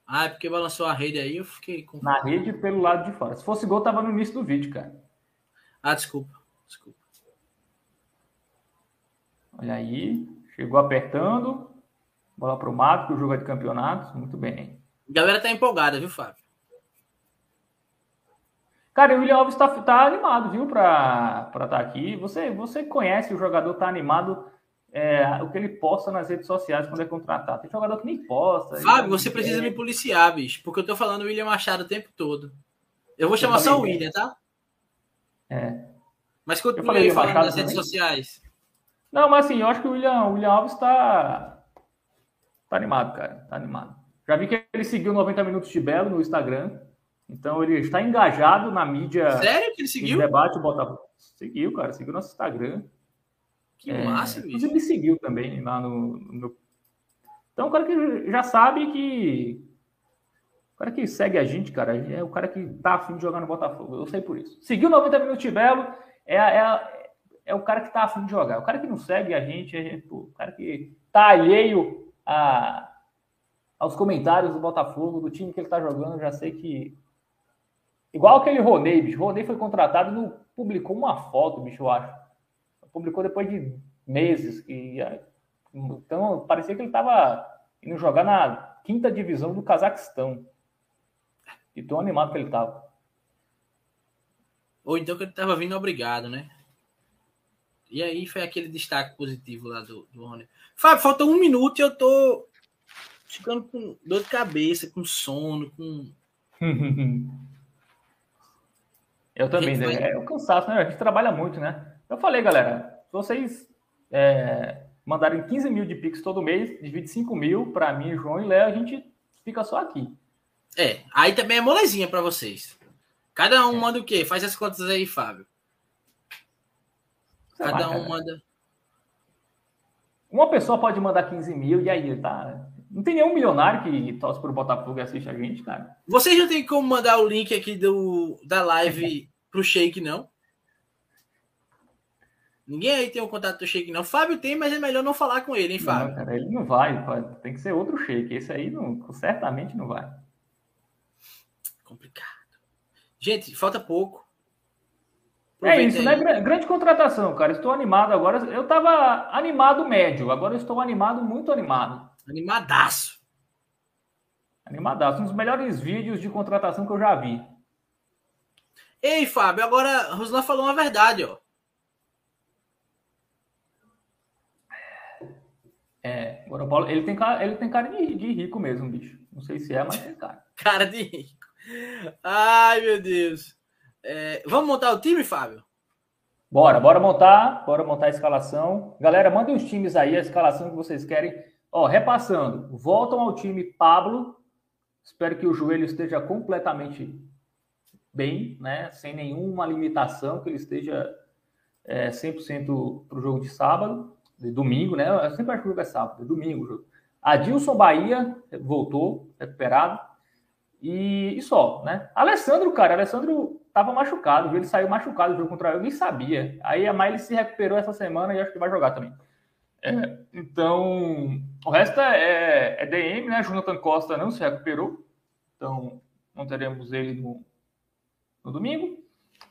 A: Ah, é porque balançou a rede aí, eu fiquei com.
B: Na rede pelo lado de fora. Se fosse gol, tava no início do vídeo, cara.
A: Ah, desculpa. Desculpa.
B: Olha aí. Chegou apertando. Bola pro mato, que o jogo é de campeonato. Muito bem.
A: A galera tá empolgada, viu, Fábio?
B: Cara, o William Alves tá, tá animado, viu, pra estar tá aqui. Você, você conhece o jogador, tá animado. é, o que ele posta nas redes sociais quando é contratado. Tem jogador que nem posta.
A: Fábio, você precisa me policiar, bicho, porque eu tô falando William Machado o tempo todo. Eu vou chamar só o
B: falei,
A: William, tá?
B: É.
A: Mas continue
B: falei
A: aí falando nas redes sociais.
B: Não, mas assim, eu acho que o William, o William Alves tá, tá animado, cara. Tá animado. Já vi que ele seguiu 90 Minutos de Belo no Instagram. Então ele está engajado na mídia
A: Sério que ele seguiu?
B: debate Botafogo. Seguiu, cara. Seguiu nosso Instagram.
A: Que
B: É,
A: massa, bicho.
B: Inclusive me seguiu também lá no, no meu. Então, o cara que já sabe que. O cara que segue a gente, cara, é o cara que tá afim de jogar no Botafogo. Eu sei por isso. Seguiu 90 minutos de Belo é, é, é o cara que tá afim de jogar. O cara que não segue a gente é pô, o cara que tá alheio a, aos comentários do Botafogo, do time que ele tá jogando. Já sei que. Igual aquele Roney, bicho. Roney foi contratado e não publicou uma foto, bicho, eu acho publicou depois de meses. E, então, parecia que ele estava indo jogar na quinta divisão do Cazaquistão. E tão animado que ele estava.
A: Ou então que ele tava vindo obrigado, né? E aí foi aquele destaque positivo lá do, do Rony. Fábio, falta um minuto e eu tô ficando com dor de cabeça, com sono, com.
B: Eu também, né?
A: vai-
B: É o cansaço, né? A gente trabalha muito, né? Eu falei, galera, se vocês é, mandarem 15 mil de Pix todo mês, divide 5 mil para mim, João e Léo, a gente fica só aqui.
A: É, aí também é molezinha pra vocês. Cada um manda o quê? Faz as contas aí, Fábio.
B: Sei
A: Cada
B: lá,
A: um
B: cara.
A: manda.
B: Uma pessoa pode mandar 15 mil e aí, tá? Não tem nenhum milionário que torce pro Botafogo e assiste a gente, cara.
A: Vocês não tem como mandar o link aqui do, da live pro Shake, não? Ninguém aí tem o contato do Shake, não. Fábio tem, mas é melhor não falar com ele, hein,
B: Não,
A: Fábio?
B: cara, ele não vai, tem que ser outro shake. Esse aí não, certamente não vai.
A: Complicado. Gente, falta pouco.
B: É isso, né? Gra- Grande contratação, cara. Estou animado agora. Eu tava animado médio, agora eu estou animado, muito animado.
A: Animadaço.
B: Animadaço. Um dos melhores vídeos de contratação que eu já vi.
A: Ei, Fábio, agora Roslan falou uma verdade, ó.
B: É, agora o Paulo, ele tem cara, ele tem cara de, de rico mesmo, bicho. Não sei se é, mas tem cara.
A: Cara de rico. Ai, meu Deus. É, vamos montar o time, Fábio?
B: Bora, bora montar, bora montar a escalação. Galera, mandem os times aí, a escalação que vocês querem. Ó, repassando, voltam ao time Pablo. Espero que o joelho esteja completamente bem, né? Sem nenhuma limitação, que ele esteja é, 100% para o jogo de sábado, de domingo, né? Eu sempre acho que o jogo é sábado, é domingo o jogo. Adilson Bahia voltou, recuperado. E, e só, né? Alessandro, cara, Alessandro tava machucado, viu? ele saiu machucado do jogo contra o ninguém sabia. Aí a Miley se recuperou essa semana e acho que vai jogar também. É, então, o resto é, é, DM, né? Jonathan Costa não se recuperou, então não teremos ele no, no domingo.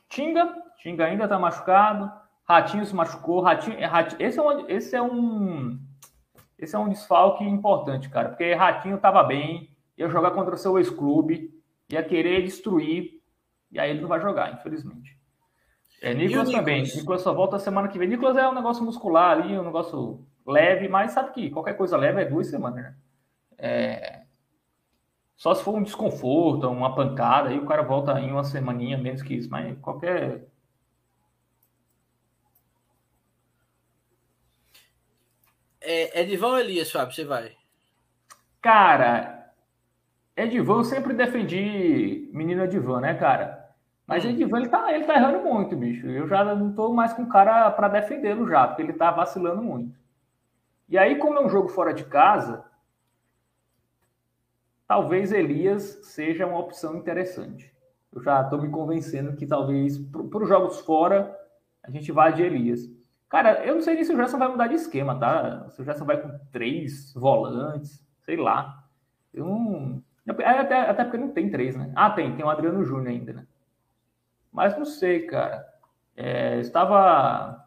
B: Tinga, Tinga ainda está machucado. Ratinho se machucou. Ratinho, é, Ratinho, esse, é um, esse é um esse é um desfalque importante, cara, porque Ratinho estava bem, ia jogar contra o seu ex-clube, ia querer destruir, e aí ele não vai jogar, infelizmente. É, Nicolas também. Nicolas só volta semana que vem. Nicolas é um negócio muscular ali, um negócio leve, mas sabe que qualquer coisa leve é duas semanas, né? É... Só se for um desconforto, uma pancada, aí o cara volta em uma semaninha, menos que isso. Mas qualquer.
A: É, Edivan ou Elias, Fábio? Você vai?
B: Cara, Edivan, eu sempre defendi menino Edivan, né, cara? Mas hum. Edivan, ele tá, ele tá errando muito, bicho. Eu já não tô mais com cara para defendê-lo já, porque ele tá vacilando muito. E aí, como é um jogo fora de casa, talvez Elias seja uma opção interessante. Eu já estou me convencendo que talvez para os jogos fora a gente vá de Elias. Cara, eu não sei nem se o Gerson vai mudar de esquema, tá? Se o Gerson vai com três volantes, sei lá. Eu não. Até, até porque não tem três, né? Ah, tem, tem o Adriano Júnior ainda, né? Mas não sei, cara. É, estava.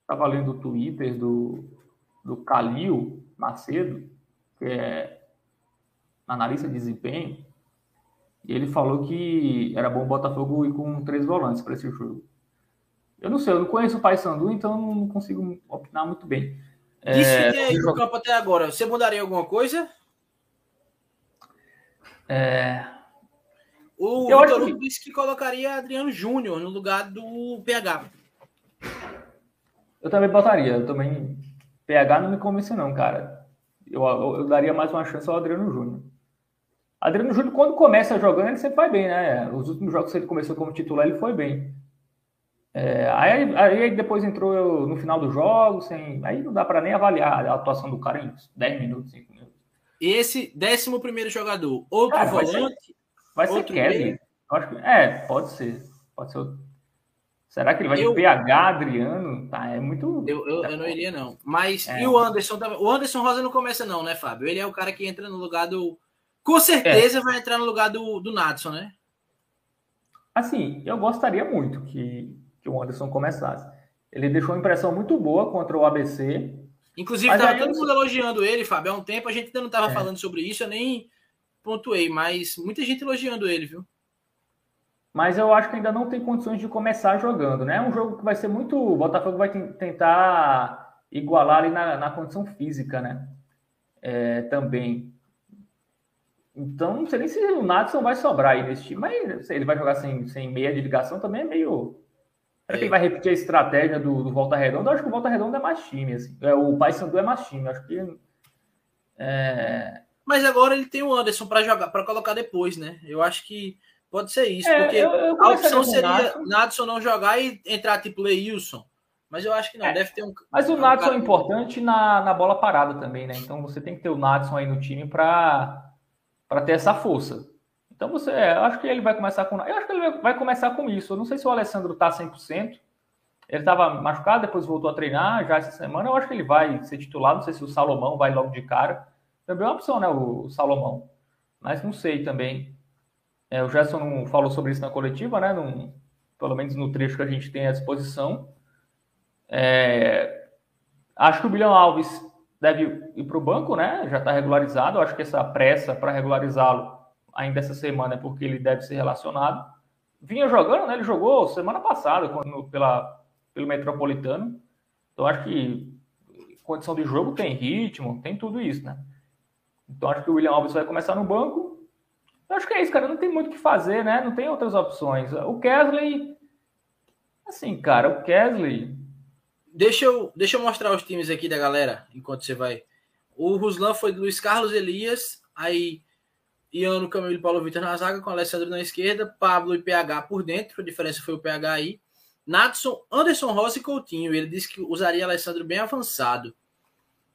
B: Estava lendo o Twitter do, do Calil Macedo, que é analista de desempenho, e ele falou que era bom o Botafogo ir com três volantes para esse jogo. Eu não sei, eu não conheço o Paysandu, então não consigo opinar muito bem.
A: Disse é, aí no campo até agora, você mudaria alguma coisa?
B: É...
A: O eu Vitor que... disse que colocaria Adriano Júnior no lugar do PH.
B: Eu também botaria, eu também. PH não me convence, não, cara eu, eu, eu, daria mais uma chance ao Adriano Júnior. Adriano Júnior, quando começa jogando, ele sempre vai bem, né? Os últimos jogos que ele começou como titular, ele foi bem. É, aí, aí, depois entrou no final do jogo, sem, aí não dá para nem avaliar a atuação do cara em 10 minutos, 5 minutos.
A: E esse 11 primeiro jogador, outro ah, volante?
B: Vai ser, vai ser Kevin. É, pode ser. Pode ser outro. Será que ele vai eu, de PH, Adriano? Tá, é muito.
A: Eu, eu, eu não iria, não. Mas é. e o Anderson também? O Anderson Rosa não começa, não, né, Fábio? Ele é o cara que entra no lugar do. Com certeza é. vai entrar no lugar do, do Natson, né?
B: Assim, eu gostaria muito que, que o Anderson começasse. Ele deixou uma impressão muito boa contra o ABC.
A: Inclusive, estava todo mundo elogiando ele, Fábio. Há um tempo a gente ainda não estava é. falando sobre isso, eu nem pontuei, mas muita gente elogiando ele, viu?
B: mas eu acho que ainda não tem condições de começar jogando, né? É um jogo que vai ser muito. O Botafogo vai tentar igualar ali na, na condição física, né? É, também. Então, não sei nem se o Natson vai sobrar aí nesse time, mas ele vai jogar sem, sem meia de ligação também é meio. Será que ele vai repetir a estratégia do, do Volta Redonda? Eu acho que o Volta Redonda é mais time, assim. É, o Paysandu é mais time. Acho que. É...
A: Mas agora ele tem o Anderson para jogar, para colocar depois, né? Eu acho que Pode ser isso, é, porque eu, eu a opção seria Nadson não jogar e entrar tipo Leilson. Mas eu acho que não, é, deve ter um.
B: Mas o um Nadson é importante na, na bola parada também, né? Então você tem que ter o Nadson aí no time para ter essa força. Então você, é, eu acho que ele vai começar com. Eu acho que ele vai começar com isso. Eu não sei se o Alessandro tá 100%. Ele estava machucado, depois voltou a treinar já essa semana. Eu acho que ele vai ser titular. Não sei se o Salomão vai logo de cara. Também é uma opção, né? O Salomão. Mas não sei também. É, o Gerson não falou sobre isso na coletiva, né? Num, pelo menos no trecho que a gente tem à disposição. É, acho que o Bilhão Alves deve ir para o banco, né? Já está regularizado. Acho que essa pressa para regularizá-lo ainda essa semana é porque ele deve ser relacionado. Vinha jogando, né? Ele jogou semana passada quando, pela, pelo Metropolitano. Então acho que condição de jogo tem ritmo, tem tudo isso, né? Então acho que o William Alves vai começar no banco. Eu acho que é isso, cara. Não tem muito o que fazer, né? Não tem outras opções. O Kesley. Assim, cara, o Kesley.
A: Deixa eu, deixa eu mostrar os times aqui da galera, enquanto você vai. O Ruslan foi do Luiz Carlos Elias, aí Iano, Camilo e Paulo Vitor na zaga, com Alessandro na esquerda, Pablo e PH por dentro, a diferença foi o PH aí. Natson, Anderson Rossi e Coutinho. Ele disse que usaria Alessandro bem avançado.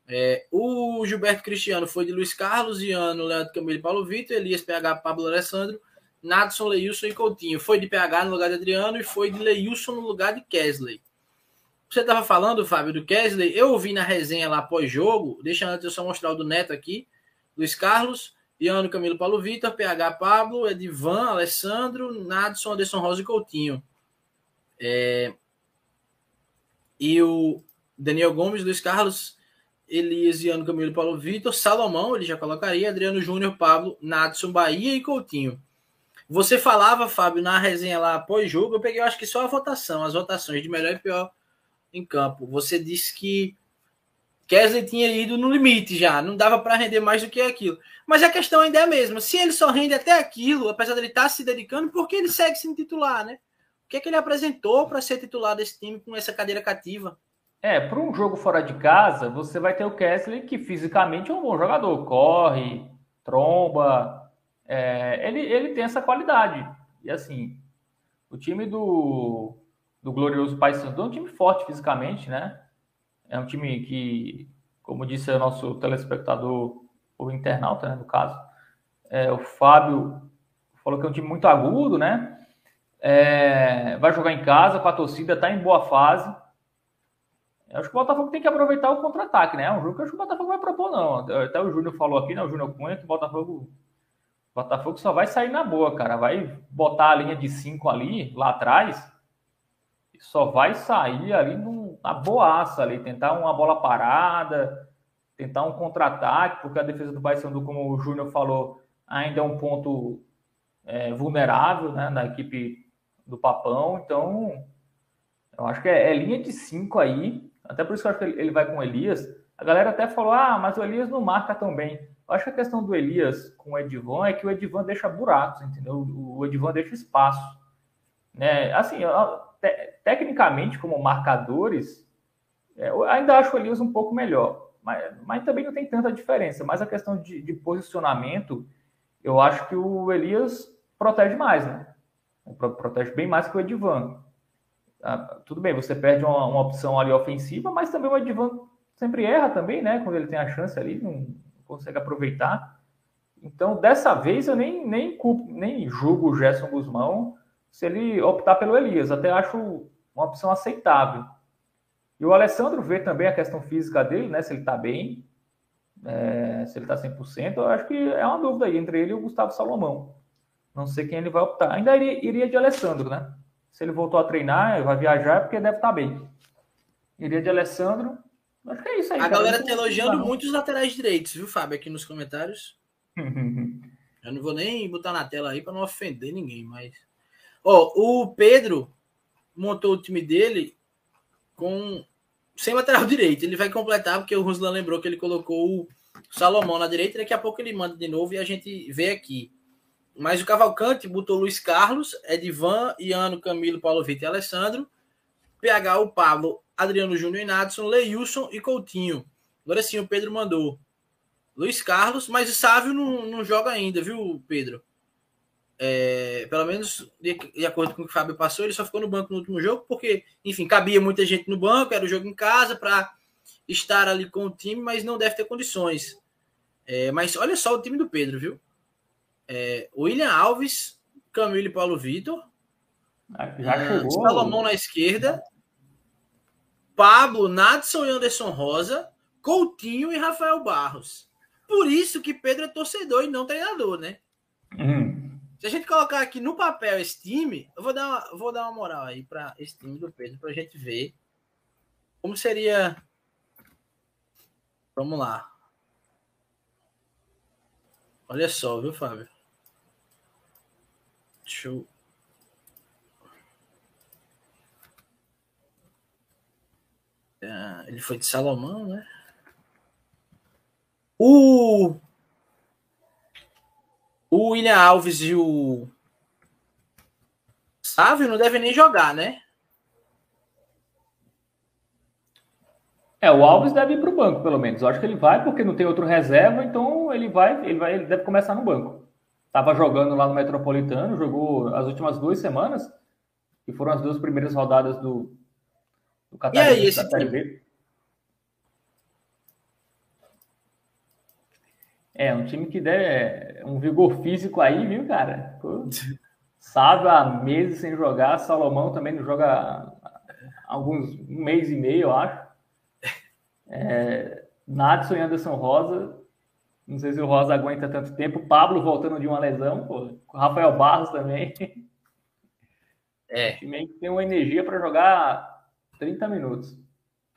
A: É, o Gilberto Cristiano foi de Luiz Carlos, Iano, Leandro Camilo Paulo Vitor, Elias PH, Pablo Alessandro, Nadson, Leilson e Coutinho. Foi de PH no lugar de Adriano e foi de Leilson no lugar de Kesley. você estava falando, Fábio, do Kesley, eu ouvi na resenha lá pós-jogo, deixa eu só mostrar o do Neto aqui, Luiz Carlos, Iano Camilo Paulo Vitor, PH Pablo, Edivan, Alessandro, Nadson, Anderson Rosa e Coutinho. É... E o Daniel Gomes, Luiz Carlos, Elias, Iano Camilo Paulo Vitor, Salomão, ele já colocaria, Adriano Júnior, Pablo, Nadson, Bahia e Coutinho. Você falava, Fábio, na resenha lá pós-jogo, eu peguei, eu acho que só a votação, as votações de melhor e pior em campo. Você disse que Kesley tinha ido no limite já, não dava para render mais do que aquilo. Mas a questão ainda é a mesma. Se ele só rende até aquilo, apesar dele estar tá se dedicando, por que ele segue sendo titular, né? O que é que ele apresentou para ser titular desse time com essa cadeira cativa?
B: É, para um jogo fora de casa, você vai ter o Kesley, que fisicamente é um bom jogador, corre, tromba, é, ele, ele tem essa qualidade. E assim, o time do, do glorioso Paysandu é um time forte fisicamente, né? É um time que, como disse o nosso telespectador, o internauta, né, no caso, é, o Fábio falou que é um time muito agudo, né? É, vai jogar em casa com a torcida, está em boa fase. Eu acho que o Botafogo tem que aproveitar o contra-ataque, né? É um jogo que eu acho que o Botafogo vai propor, não. Até o Júnior falou aqui, né? O Júnior Cunha, que o Botafogo Botafogo só vai sair na boa, cara. Vai botar a linha de 5 ali, lá atrás, e só vai sair ali no, na boaça ali, tentar uma bola parada, tentar um contra-ataque, porque a defesa do Paysandu, como o Júnior falou, ainda é um ponto é, vulnerável né, na equipe do Papão. Então, eu acho que é, é linha de 5 aí. Até por isso que eu acho que ele, vai com o Elias. A galera até falou: ah, mas o Elias não marca tão bem. Eu acho que a questão do Elias com o Edivan é que o Edivan deixa buracos, entendeu? O Edivan deixa espaço. Né? Assim, te, tecnicamente, como marcadores, é, ainda acho o Elias um pouco melhor, mas, mas também não tem tanta diferença. Mas a questão de, de posicionamento, eu acho que o Elias protege mais, né? Protege bem mais que o Edivan. Ah, tudo bem, você perde uma, uma, opção ali ofensiva, mas também o Edivan sempre erra também, né? Quando ele tem a chance ali, não, consegue aproveitar. Então, dessa vez, eu nem, nem, culpo, nem julgo o Gerson Guzmão se ele optar pelo Elias. Até acho uma opção aceitável. E o Alessandro vê também a questão física dele, né? Se ele está bem, é, se ele está 100%. Eu acho que é uma dúvida aí entre ele e o Gustavo Salomão. Não sei quem ele vai optar. Ainda iria, iria de Alessandro, né? Se ele voltou a treinar, vai viajar, é porque deve estar tá bem. Iria de Alessandro Acho que é isso aí.
A: A cara. galera tá elogiando não. muito os laterais direitos, viu, Fábio, aqui nos comentários. Eu não vou nem botar na tela aí para não ofender ninguém, mas. Ó, oh, o Pedro montou o time dele com sem lateral direito. Ele vai completar, porque o Ruslan lembrou que ele colocou o Salomão na direita. Daqui a pouco ele manda de novo e a gente vê aqui. Mas o Cavalcante botou Luiz Carlos, Edivan, Iano, Camilo, Paulo Vitor e Alessandro. PH, o Pablo, Adriano Júnior e Nadson, Leilson e Coutinho. Agora sim, o Pedro mandou. Luiz Carlos, mas o Sávio não, não joga ainda, viu, Pedro? É, pelo menos de, de, acordo com o que o Fábio passou, ele só ficou no banco no último jogo, porque, enfim, cabia muita gente no banco, era o jogo em casa para estar ali com o time, mas não deve ter condições. É, mas olha só o time do Pedro, viu? É, William Alves, Camilo e Paulo Vitor.
B: Já ah, chegou.
A: Salomão na esquerda. Pablo, Nadson e Anderson Rosa, Coutinho e Rafael Barros. Por isso que Pedro é torcedor e não treinador, né? Uhum. Se a gente colocar aqui no papel esse time, eu vou dar uma, vou dar uma moral aí para esse time do Pedro, para a gente ver como seria. Vamos lá. Olha só, viu, Fábio? Deixa eu É, ele foi de Salomão, né? O, o William Alves e o Sávio não devem nem jogar, né?
B: É, o Alves deve ir para o banco, pelo menos. Eu acho que ele vai, porque não tem outro reserva, então ele vai, ele vai, ele deve começar no banco. Estava jogando lá no Metropolitano, jogou as últimas duas semanas, que foram as duas primeiras rodadas do,
A: do e aí, esse time?
B: É, um time que der um vigor físico aí, viu, cara? Pô, sabe há meses sem jogar. Salomão também não joga alguns um mês e meio, eu acho. É, Nadson e Anderson Rosa. Não sei se o Rosa aguenta tanto tempo. Pablo voltando de uma lesão, pô. Rafael Barros também.
A: É.
B: O time tem uma energia para jogar 30 minutos.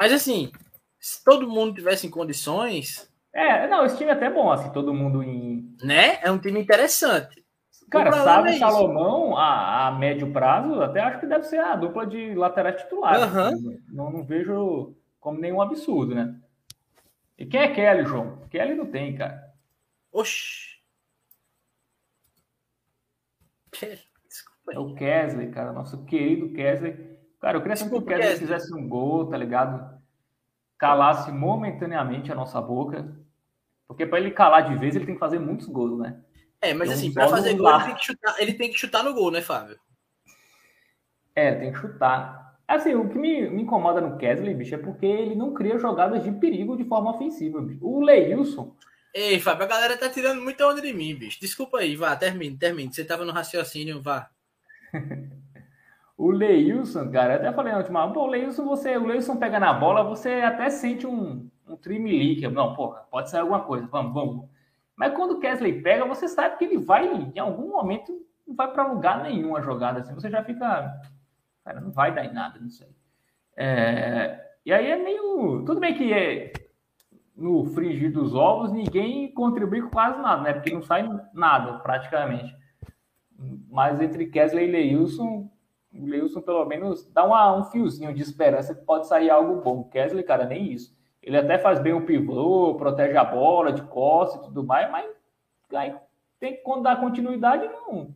A: Mas assim, se todo mundo tivesse em condições.
B: É, não, esse time é até bom, assim, todo mundo em.
A: Né? É um time interessante.
B: Cara, sabe é Salomão, a, a, médio prazo, até acho que deve ser a dupla de laterais titulares.
A: Uhum.
B: Não, não vejo como nenhum absurdo, né? E quem é Kelly, João? Kelly não tem, cara.
A: Oxi.
B: É o Kesley, cara, nosso querido Kesley. Cara, eu queria que o Kesley fizesse um gol, tá ligado? Calasse momentaneamente a nossa boca. Porque para ele calar de vez, ele tem que fazer muitos gols, né?
A: É, mas então, assim, para fazer gol, ele tem, que chutar, ele tem que chutar no gol, né, Fábio?
B: É, tem que chutar. Assim, o que me, me incomoda no Kesley, bicho, é porque ele não cria jogadas de perigo de forma ofensiva, bicho. O Leilson.
A: Ei, Fábio, a galera tá tirando muita onda de mim, bicho. Desculpa aí, vá, termine, termine. Você tava no raciocínio, vá.
B: o Leilson, cara, eu até falei na última, pô, o Leilson, você, o Leilson pega na bola, você até sente um, um trimelique. Não, porra, pode ser alguma coisa, vamos, vamos. Mas quando o Kesley pega, você sabe que ele vai, em algum momento, não vai para lugar nenhum a jogada. Assim, você já fica. Cara, não vai dar em nada, não sei. É, e aí é meio. Tudo bem que é, no frigir dos ovos ninguém contribui com quase nada, né? Porque não sai nada, praticamente. Mas entre Kesley e Leilson, Leilson pelo menos dá uma, um fiozinho de esperança que pode sair algo bom. Kesley, cara, nem isso. Ele até faz bem o pivô, protege a bola de costas e tudo mais, mas aí tem que dar continuidade, não.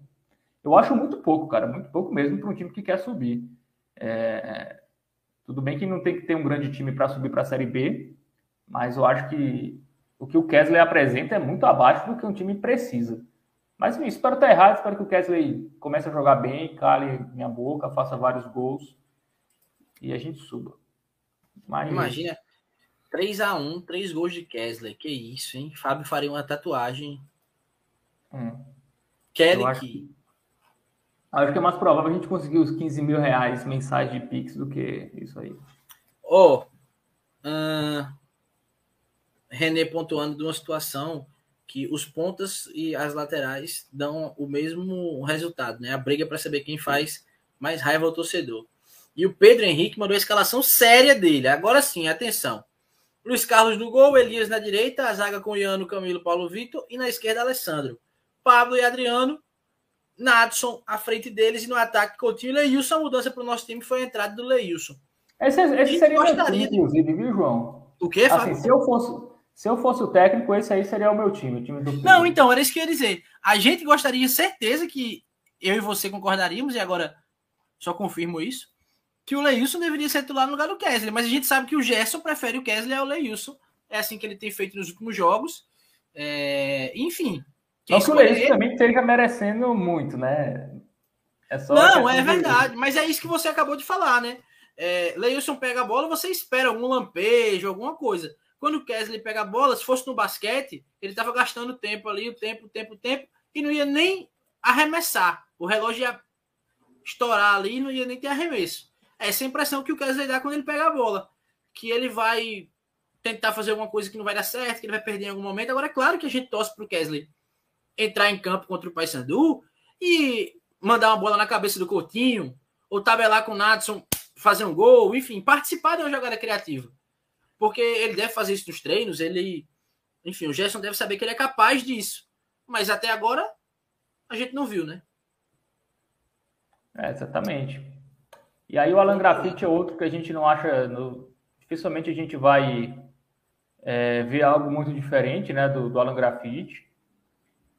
B: Eu acho muito pouco, cara, muito pouco mesmo para um time que quer subir. É... Tudo bem que não tem que ter um grande time para subir para a Série B, mas eu acho que o que o Kesley apresenta é muito abaixo do que um time precisa. Mas enfim, espero estar errado, espero que o Kesley comece a jogar bem, cale minha boca, faça vários gols e a gente suba.
A: Mas... Imagina, 3 a 1 3 gols de Kessler. Que isso, hein? Fábio faria uma tatuagem.
B: Hum.
A: Kelly acho, que...
B: acho que é mais provável a gente conseguir os 15 mil reais mensais de Pix do que isso aí.
A: Ó, oh, uh, René pontuando de uma situação que os pontas e as laterais dão o mesmo resultado, né? A briga para saber quem faz mais raiva ao torcedor. E o Pedro Henrique mandou a escalação séria dele. Agora sim, atenção. Luiz Carlos no gol, Elias na direita, a zaga com Iano, Camilo, Paulo Vitor e na esquerda Alessandro. Pablo e Adriano, Nadson à frente deles e no ataque Coutinho e Leilson. A mudança para o nosso time foi a entrada do Leilson.
B: Esse, esse seria o meu time, inclusive, viu, João?
A: O quê,
B: assim, se eu fosse se eu fosse o técnico, esse aí seria o meu time, o time do
A: Não, então, era isso que eu ia dizer. A gente gostaria, certeza que eu e você concordaríamos, e agora só confirmo isso, que o Leilson deveria ser titular no lugar do Kesley, mas a gente sabe que o Gerson prefere o Kesley ao Leilson. É assim que ele tem feito nos últimos jogos. É... Enfim.
B: Não que o Leilson também esteja merecendo muito, né?
A: É só Não, é verdade, mas é isso que você acabou de falar, né? É, Leilson pega a bola, você espera algum lampejo, alguma coisa. Quando o Kesley pega a bola, se fosse no basquete, ele estava gastando tempo ali, o tempo, o tempo, o tempo, e não ia nem arremessar. O relógio ia estourar ali e não ia nem ter arremesso essa impressão que o Kesley dá quando ele pega a bola. Que ele vai tentar fazer alguma coisa que não vai dar certo, que ele vai perder em algum momento. Agora, é claro que a gente torce para o Kesley entrar em campo contra o Paysandu e mandar uma bola na cabeça do Coutinho, ou tabelar com o Nadson, fazer um gol, enfim, participar de uma jogada criativa. Porque ele deve fazer isso nos treinos, ele. Enfim, o Gerson deve saber que ele é capaz disso. Mas até agora, a gente não viu, né?
B: É, exatamente. E aí o Alan Graffiti é outro que a gente não acha. No, dificilmente a gente vai é, ver algo muito diferente né, do, do Alan Graffiti.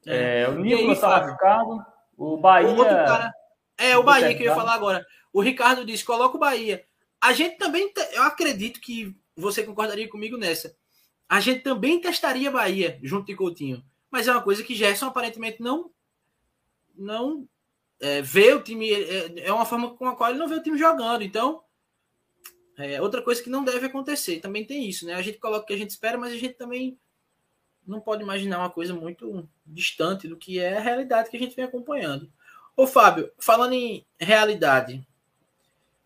B: É, é o Nicolas está machucado. O Bahia. O cara,
A: é, o Bahia que eu ia falar agora. O Ricardo disse: coloca o Bahia. A gente também, eu acredito que você concordaria comigo nessa. A gente também testaria Bahia junto de Coutinho. Mas é uma coisa que Gerson aparentemente não não é, ver o time é, é, uma forma com a qual ele não vê o time jogando. Então, é outra coisa que não deve acontecer. Também tem isso, né? A gente coloca o que a gente espera, mas a gente também não pode imaginar uma coisa muito distante do que é a realidade que a gente vem acompanhando. Ô, Fábio, falando em realidade,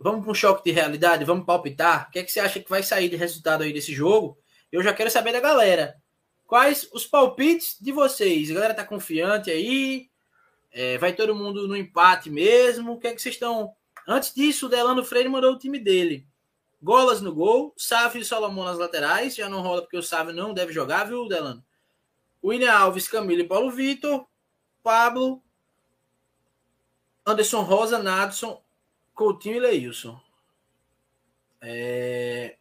A: Vamos para um choque de realidade? Vamos palpitar? O que, é que você acha que vai sair de resultado aí desse jogo? Eu já quero saber da galera. Quais os palpites de vocês? A galera tá confiante aí? É, vai todo mundo no empate mesmo? O que é que vocês estão. Antes disso, o Delano Freire mandou o time dele. Golas no gol, Sávio e Solomon nas laterais. Já não rola porque o Sávio não deve jogar, viu, Delano? William Alves, Camilo e Paulo Vitor. Pablo, Anderson Rosa, Nadson, Coutinho e Leilson. É...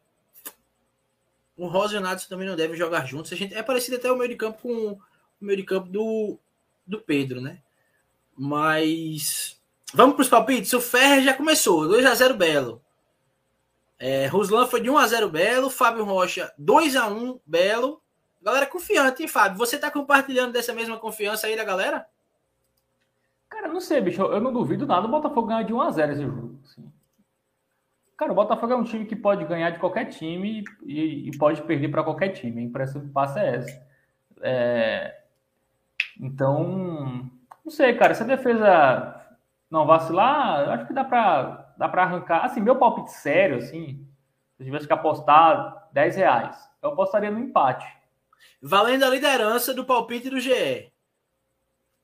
A: O Rosa e o Nadson também não devem jogar juntos. A gente... É parecido até o meio de campo com o meio de campo do, do Pedro, né? Mas vamos para os palpites. O Ferrer já começou, 2 a 0 Belo. É, Ruslan foi de 1 a 0 Belo, Fábio Rocha 2 a 1 Belo. Galera confiante, hein, Fábio? Você está compartilhando dessa mesma confiança aí da galera?
B: Cara, não sei, bicho. Eu não duvido nada o Botafogo ganhar de 1 a 0 esse jogo. Assim. Cara, o Botafogo é um time que pode ganhar de qualquer time e, e pode perder para qualquer time. A impressão que passa é essa. É... Então, não sei, cara. Se a defesa não vacilar, acho que dá para dá para arrancar. Assim, meu palpite sério, assim, se eu tivesse que apostar 10 reais, eu apostaria no empate.
A: Valendo a liderança do palpite do GE.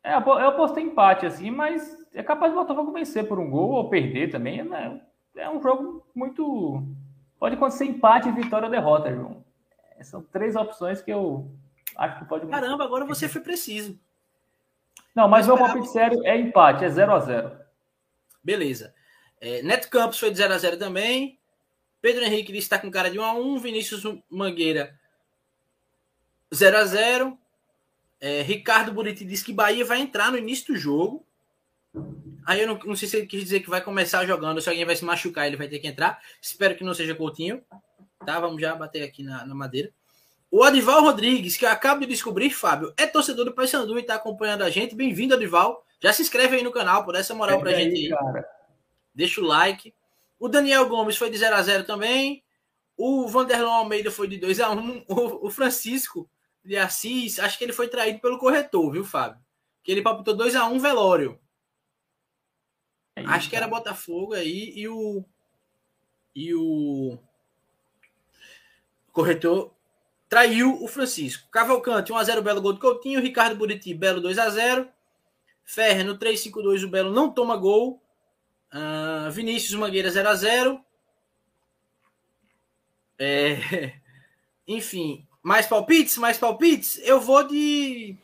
B: É, eu apostei empate, assim, mas é capaz de Botafogo vencer por um gol ou perder também. Né? É um jogo muito. Pode acontecer empate, vitória ou derrota, João. São três opções que eu acho que pode.
A: Caramba, agora você foi preciso.
B: Não, mas o meu palpite sério é empate, é 0 a 0
A: Beleza. É, Neto Campos foi de 0 a 0 também. Pedro Henrique está com cara de 1 a 1 Vinícius Mangueira 0 a 0 é, Ricardo Buriti disse que Bahia vai entrar no início do jogo. Aí eu não, não, sei se ele quis dizer que vai começar jogando, se alguém vai se machucar, ele vai ter que entrar. Espero que não seja Coutinho. Tá, vamos já bater aqui na, na madeira. O Adival Rodrigues, que eu acabo de descobrir, Fábio, é torcedor do Paysandu e está acompanhando a gente. Bem-vindo, Adival. Já se inscreve aí no canal, por essa moral é pra gente aí. Cara. Deixa o like. O Daniel Gomes foi de 0 a 0 também. O Vanderlon Almeida foi de 2 a 1 O, o Francisco de Assis, acho que ele foi traído pelo corretor, viu, Fábio? Que ele palpitou 2 a 1 velório. É isso, acho que era Botafogo aí e o. E o. Corretor traiu o Francisco. Cavalcante, 1x0 Belo gol do Coutinho. Ricardo Buriti, Belo 2x0. Ferre no 3-5-2, o Belo não toma gol. Uh, Vinícius Mangueira 0x0. É... Enfim, mais palpites? Mais palpites? Eu vou de.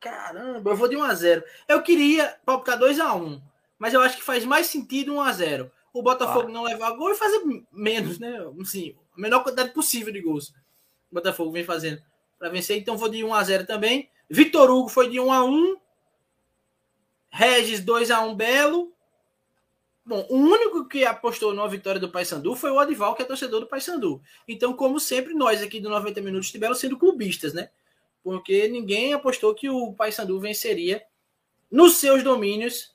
A: Caramba, eu vou de 1x0. Eu queria palpitar 2x1, mas eu acho que faz mais sentido 1x0. O Botafogo ah. não levar gol e fazer menos, né? Assim, a menor quantidade possível de gols. O Botafogo vem fazendo para vencer, então vou de 1 a 0 também. Vitor Hugo foi de 1 a 1. Regis 2 a 1 Belo. Bom, o único que apostou numa vitória do Paysandu foi o Adival, que é torcedor do Paysandu. Então, como sempre, nós aqui do 90 Minutos tiveram sendo clubistas, né? Porque ninguém apostou que o Paysandu venceria nos seus domínios.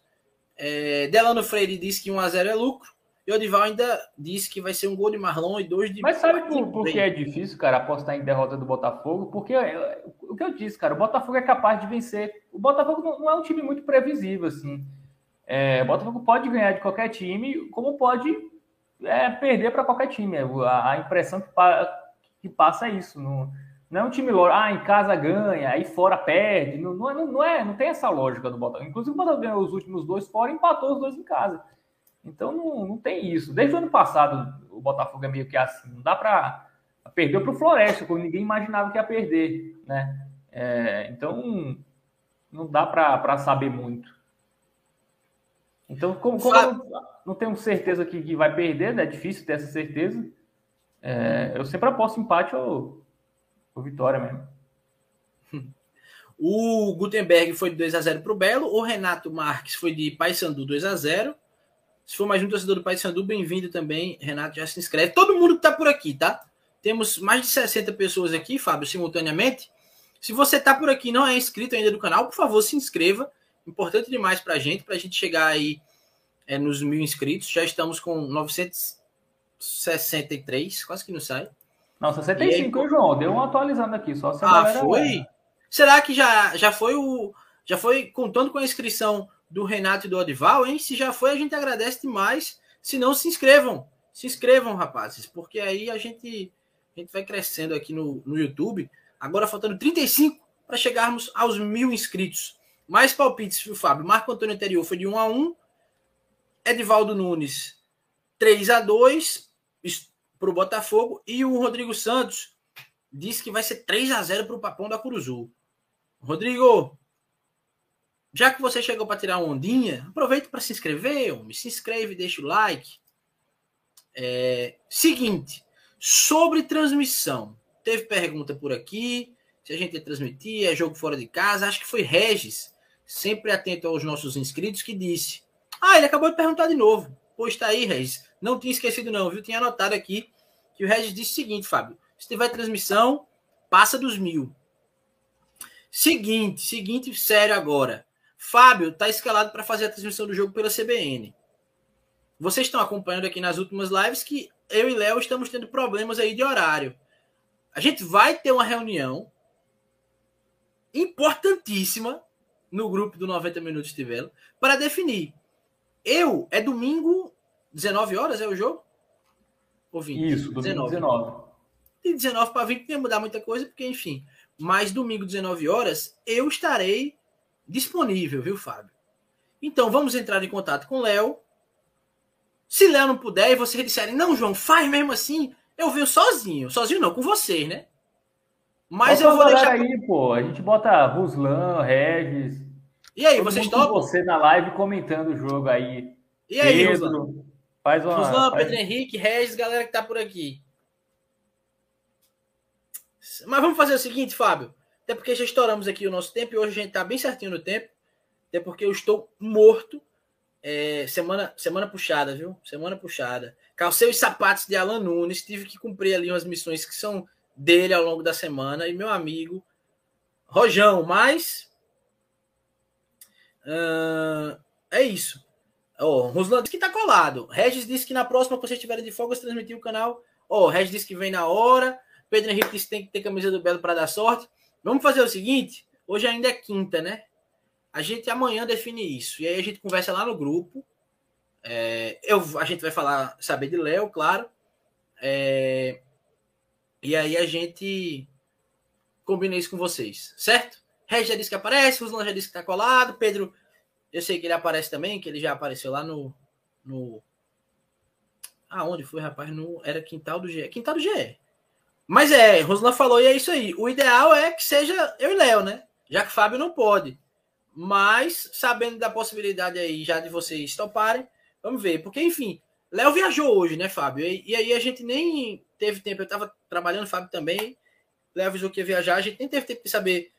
A: É, Delano Freire disse que 1x0 é lucro. E o Odival ainda disse que vai ser um gol de Marlon e dois de.
B: Mas sabe por, por que é difícil, cara, apostar em derrota do Botafogo? Porque é, o que eu disse, cara, o Botafogo é capaz de vencer. O Botafogo não, não é um time muito previsível, assim. É, o Botafogo pode ganhar de qualquer time, como pode é, perder para qualquer time. A, a impressão que, pa, que, passa é isso. Não, não é um time lógico, ah, em casa ganha, aí fora perde. Não, não, é, não, é, não tem essa lógica do Botafogo. Inclusive, o Botafogo ganhou os últimos dois fora e empatou os dois em casa. Então não, não tem isso. Desde o ano passado o Botafogo é meio que assim. Não dá para perder para o Floresta, como ninguém imaginava que ia perder, né? É, então não dá para saber muito. Então, como, como eu não, não tenho certeza que, que, vai perder, né? é difícil ter essa certeza. É, eu sempre aposto empate ou, ou vitória mesmo.
A: O Gutenberg foi de 2 a 0 para o Belo. O Renato Marques foi de Paysandu 2 a 0 se for mais um torcedor do Pai Sandu, bem-vindo também. Renato já se inscreve. Todo mundo que está por aqui, tá? Temos mais de 60 pessoas aqui, Fábio, simultaneamente. Se você está por aqui e não é inscrito ainda do canal, por favor, se inscreva. Importante demais para a gente, para a gente chegar aí é, nos mil inscritos. Já estamos com 963, quase que não sai.
B: Não, 65, aí, João. Deu um atualizando aqui, só
A: se Ah, foi? Será que já, já foi o. Já foi contando com a inscrição do Renato e do Odival, hein? Se já foi, a gente agradece demais. Se não, se inscrevam. Se inscrevam, rapazes, porque aí a gente, a gente vai crescendo aqui no, no YouTube. Agora faltando 35 para chegarmos aos mil inscritos. Mais palpites, viu, Fábio? Marco Antônio Anterior foi de 1 a 1 Edivaldo Nunes, 3 a 2 para o Botafogo. E o Rodrigo Santos disse que vai ser 3 a 0 para o Papão da Curuzu. Rodrigo, já que você chegou para tirar ondinha, aproveita para se inscrever, homem. se inscreve, deixa o like. É, seguinte, sobre transmissão. Teve pergunta por aqui, se a gente ia transmitir, é jogo fora de casa. Acho que foi Regis, sempre atento aos nossos inscritos, que disse. Ah, ele acabou de perguntar de novo. Pois tá aí, Regis. Não tinha esquecido, não, viu? Tinha anotado aqui que o Regis disse o seguinte, Fábio. Se tiver transmissão, passa dos mil. Seguinte, seguinte, sério agora. Fábio está escalado para fazer a transmissão do jogo pela CBN. Vocês estão acompanhando aqui nas últimas lives que eu e Léo estamos tendo problemas aí de horário. A gente vai ter uma reunião importantíssima no grupo do 90 Minutos de Vela para definir. Eu, é domingo, 19 horas é o jogo?
B: Ou 20? Isso, domingo 19. 19.
A: De 19 para 20 não ia mudar muita coisa, porque enfim. Mas domingo, 19 horas, eu estarei disponível, viu, Fábio? Então vamos entrar em contato com o Léo. Se Léo não puder e vocês disserem, não, João, faz mesmo assim, eu venho sozinho. Sozinho não, com vocês, né?
B: Mas eu vou deixar. aí, pô. A gente bota Ruslan, Regis.
A: E aí, vocês topam?
B: Você na live comentando o jogo aí.
A: E aí, Pedro, Ruslan? Faz uma. Ruslan, faz... Pedro Henrique, Regis, galera que tá por aqui. Mas vamos fazer o seguinte, Fábio. Até porque já estouramos aqui o nosso tempo e hoje a gente está bem certinho no tempo. Até porque eu estou morto. É, semana, semana puxada, viu? Semana puxada. Calcei os sapatos de Alan Nunes. Tive que cumprir ali umas missões que são dele ao longo da semana. E meu amigo Rojão, mas. Uh, é isso. Oh, Ruslan disse que tá colado. Regis disse que na próxima que vocês estiverem de folga, transmitir o canal. Ó, oh, Regis disse que vem na hora. Pedro Henrique disse que tem que ter camisa do Belo para dar sorte. Vamos fazer o seguinte: hoje ainda é quinta, né? A gente amanhã define isso. E aí a gente conversa lá no grupo. É, eu, a gente vai falar, saber de Léo, claro. É, e aí a gente combina isso com vocês, certo? Regis já disse que aparece, Ruslan já disse que tá colado, Pedro, eu sei que ele aparece também, que ele já apareceu lá no. no... Ah, onde foi, rapaz? No, era Quintal do GE. Quintal do GE. Mas é, Roslan falou e é isso aí. O ideal é que seja eu e Léo, né? Já que Fábio não pode. Mas, sabendo da possibilidade aí já de vocês toparem, vamos ver. Porque, enfim, Léo viajou hoje, né, Fábio? E, e, aí a gente nem teve tempo. Eu tava trabalhando, Fábio também. Léo avisou que ia viajar. A gente nem teve tempo de saber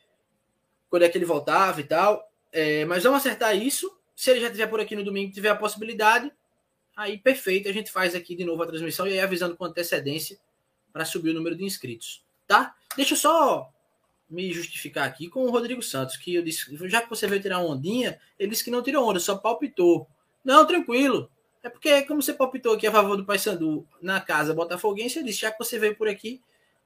A: quando é que ele voltava e tal. É, mas vamos acertar isso. Se ele já estiver por aqui no domingo, tiver a possibilidade, aí perfeito. A gente faz aqui de novo a transmissão e aí avisando com antecedência para subir o número de inscritos, tá? Deixa eu só me justificar aqui com o Rodrigo Santos, que eu disse, já que você veio tirar ondinha, ele disse que não tirou onda, só palpitou. Não, tranquilo. É porque, como você palpitou aqui a favor do Paysandu na casa botafoguense, eu disse, já que você veio por aqui,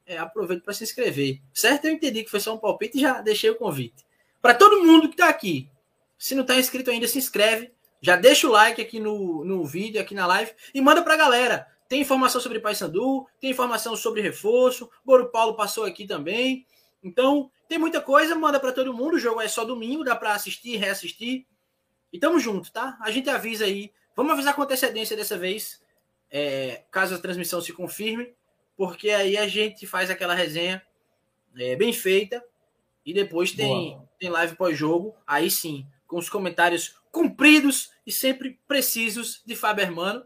A: é, aproveito para se inscrever. Certo? Eu entendi que foi só um palpite e já deixei o convite. Para todo mundo que está aqui, se não está inscrito ainda, se inscreve. Já deixa o like aqui no, no vídeo, aqui na live, e manda para a galera. Tem informação sobre Paysandu, tem informação sobre reforço. Goro Paulo passou aqui também. Então, tem muita coisa, manda para todo mundo. O jogo é só domingo, dá para assistir, reassistir. E tamo junto, tá? A gente avisa aí. Vamos avisar com antecedência dessa vez, é, caso a transmissão se confirme, porque aí a gente faz aquela resenha é, bem feita e depois tem, tem live pós-jogo. Aí sim, com os comentários cumpridos e sempre precisos de Fábio Hermano.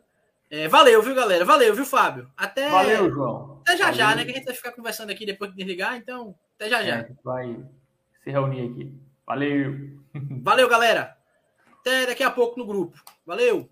A: É, valeu, viu, galera? Valeu, viu, Fábio? Até.
B: Valeu, João.
A: Até já
B: valeu.
A: já, né? Que a gente vai ficar conversando aqui depois de desligar, então, até já já. É,
B: vai se reunir aqui. Valeu.
A: Valeu, galera. Até daqui a pouco no grupo. Valeu.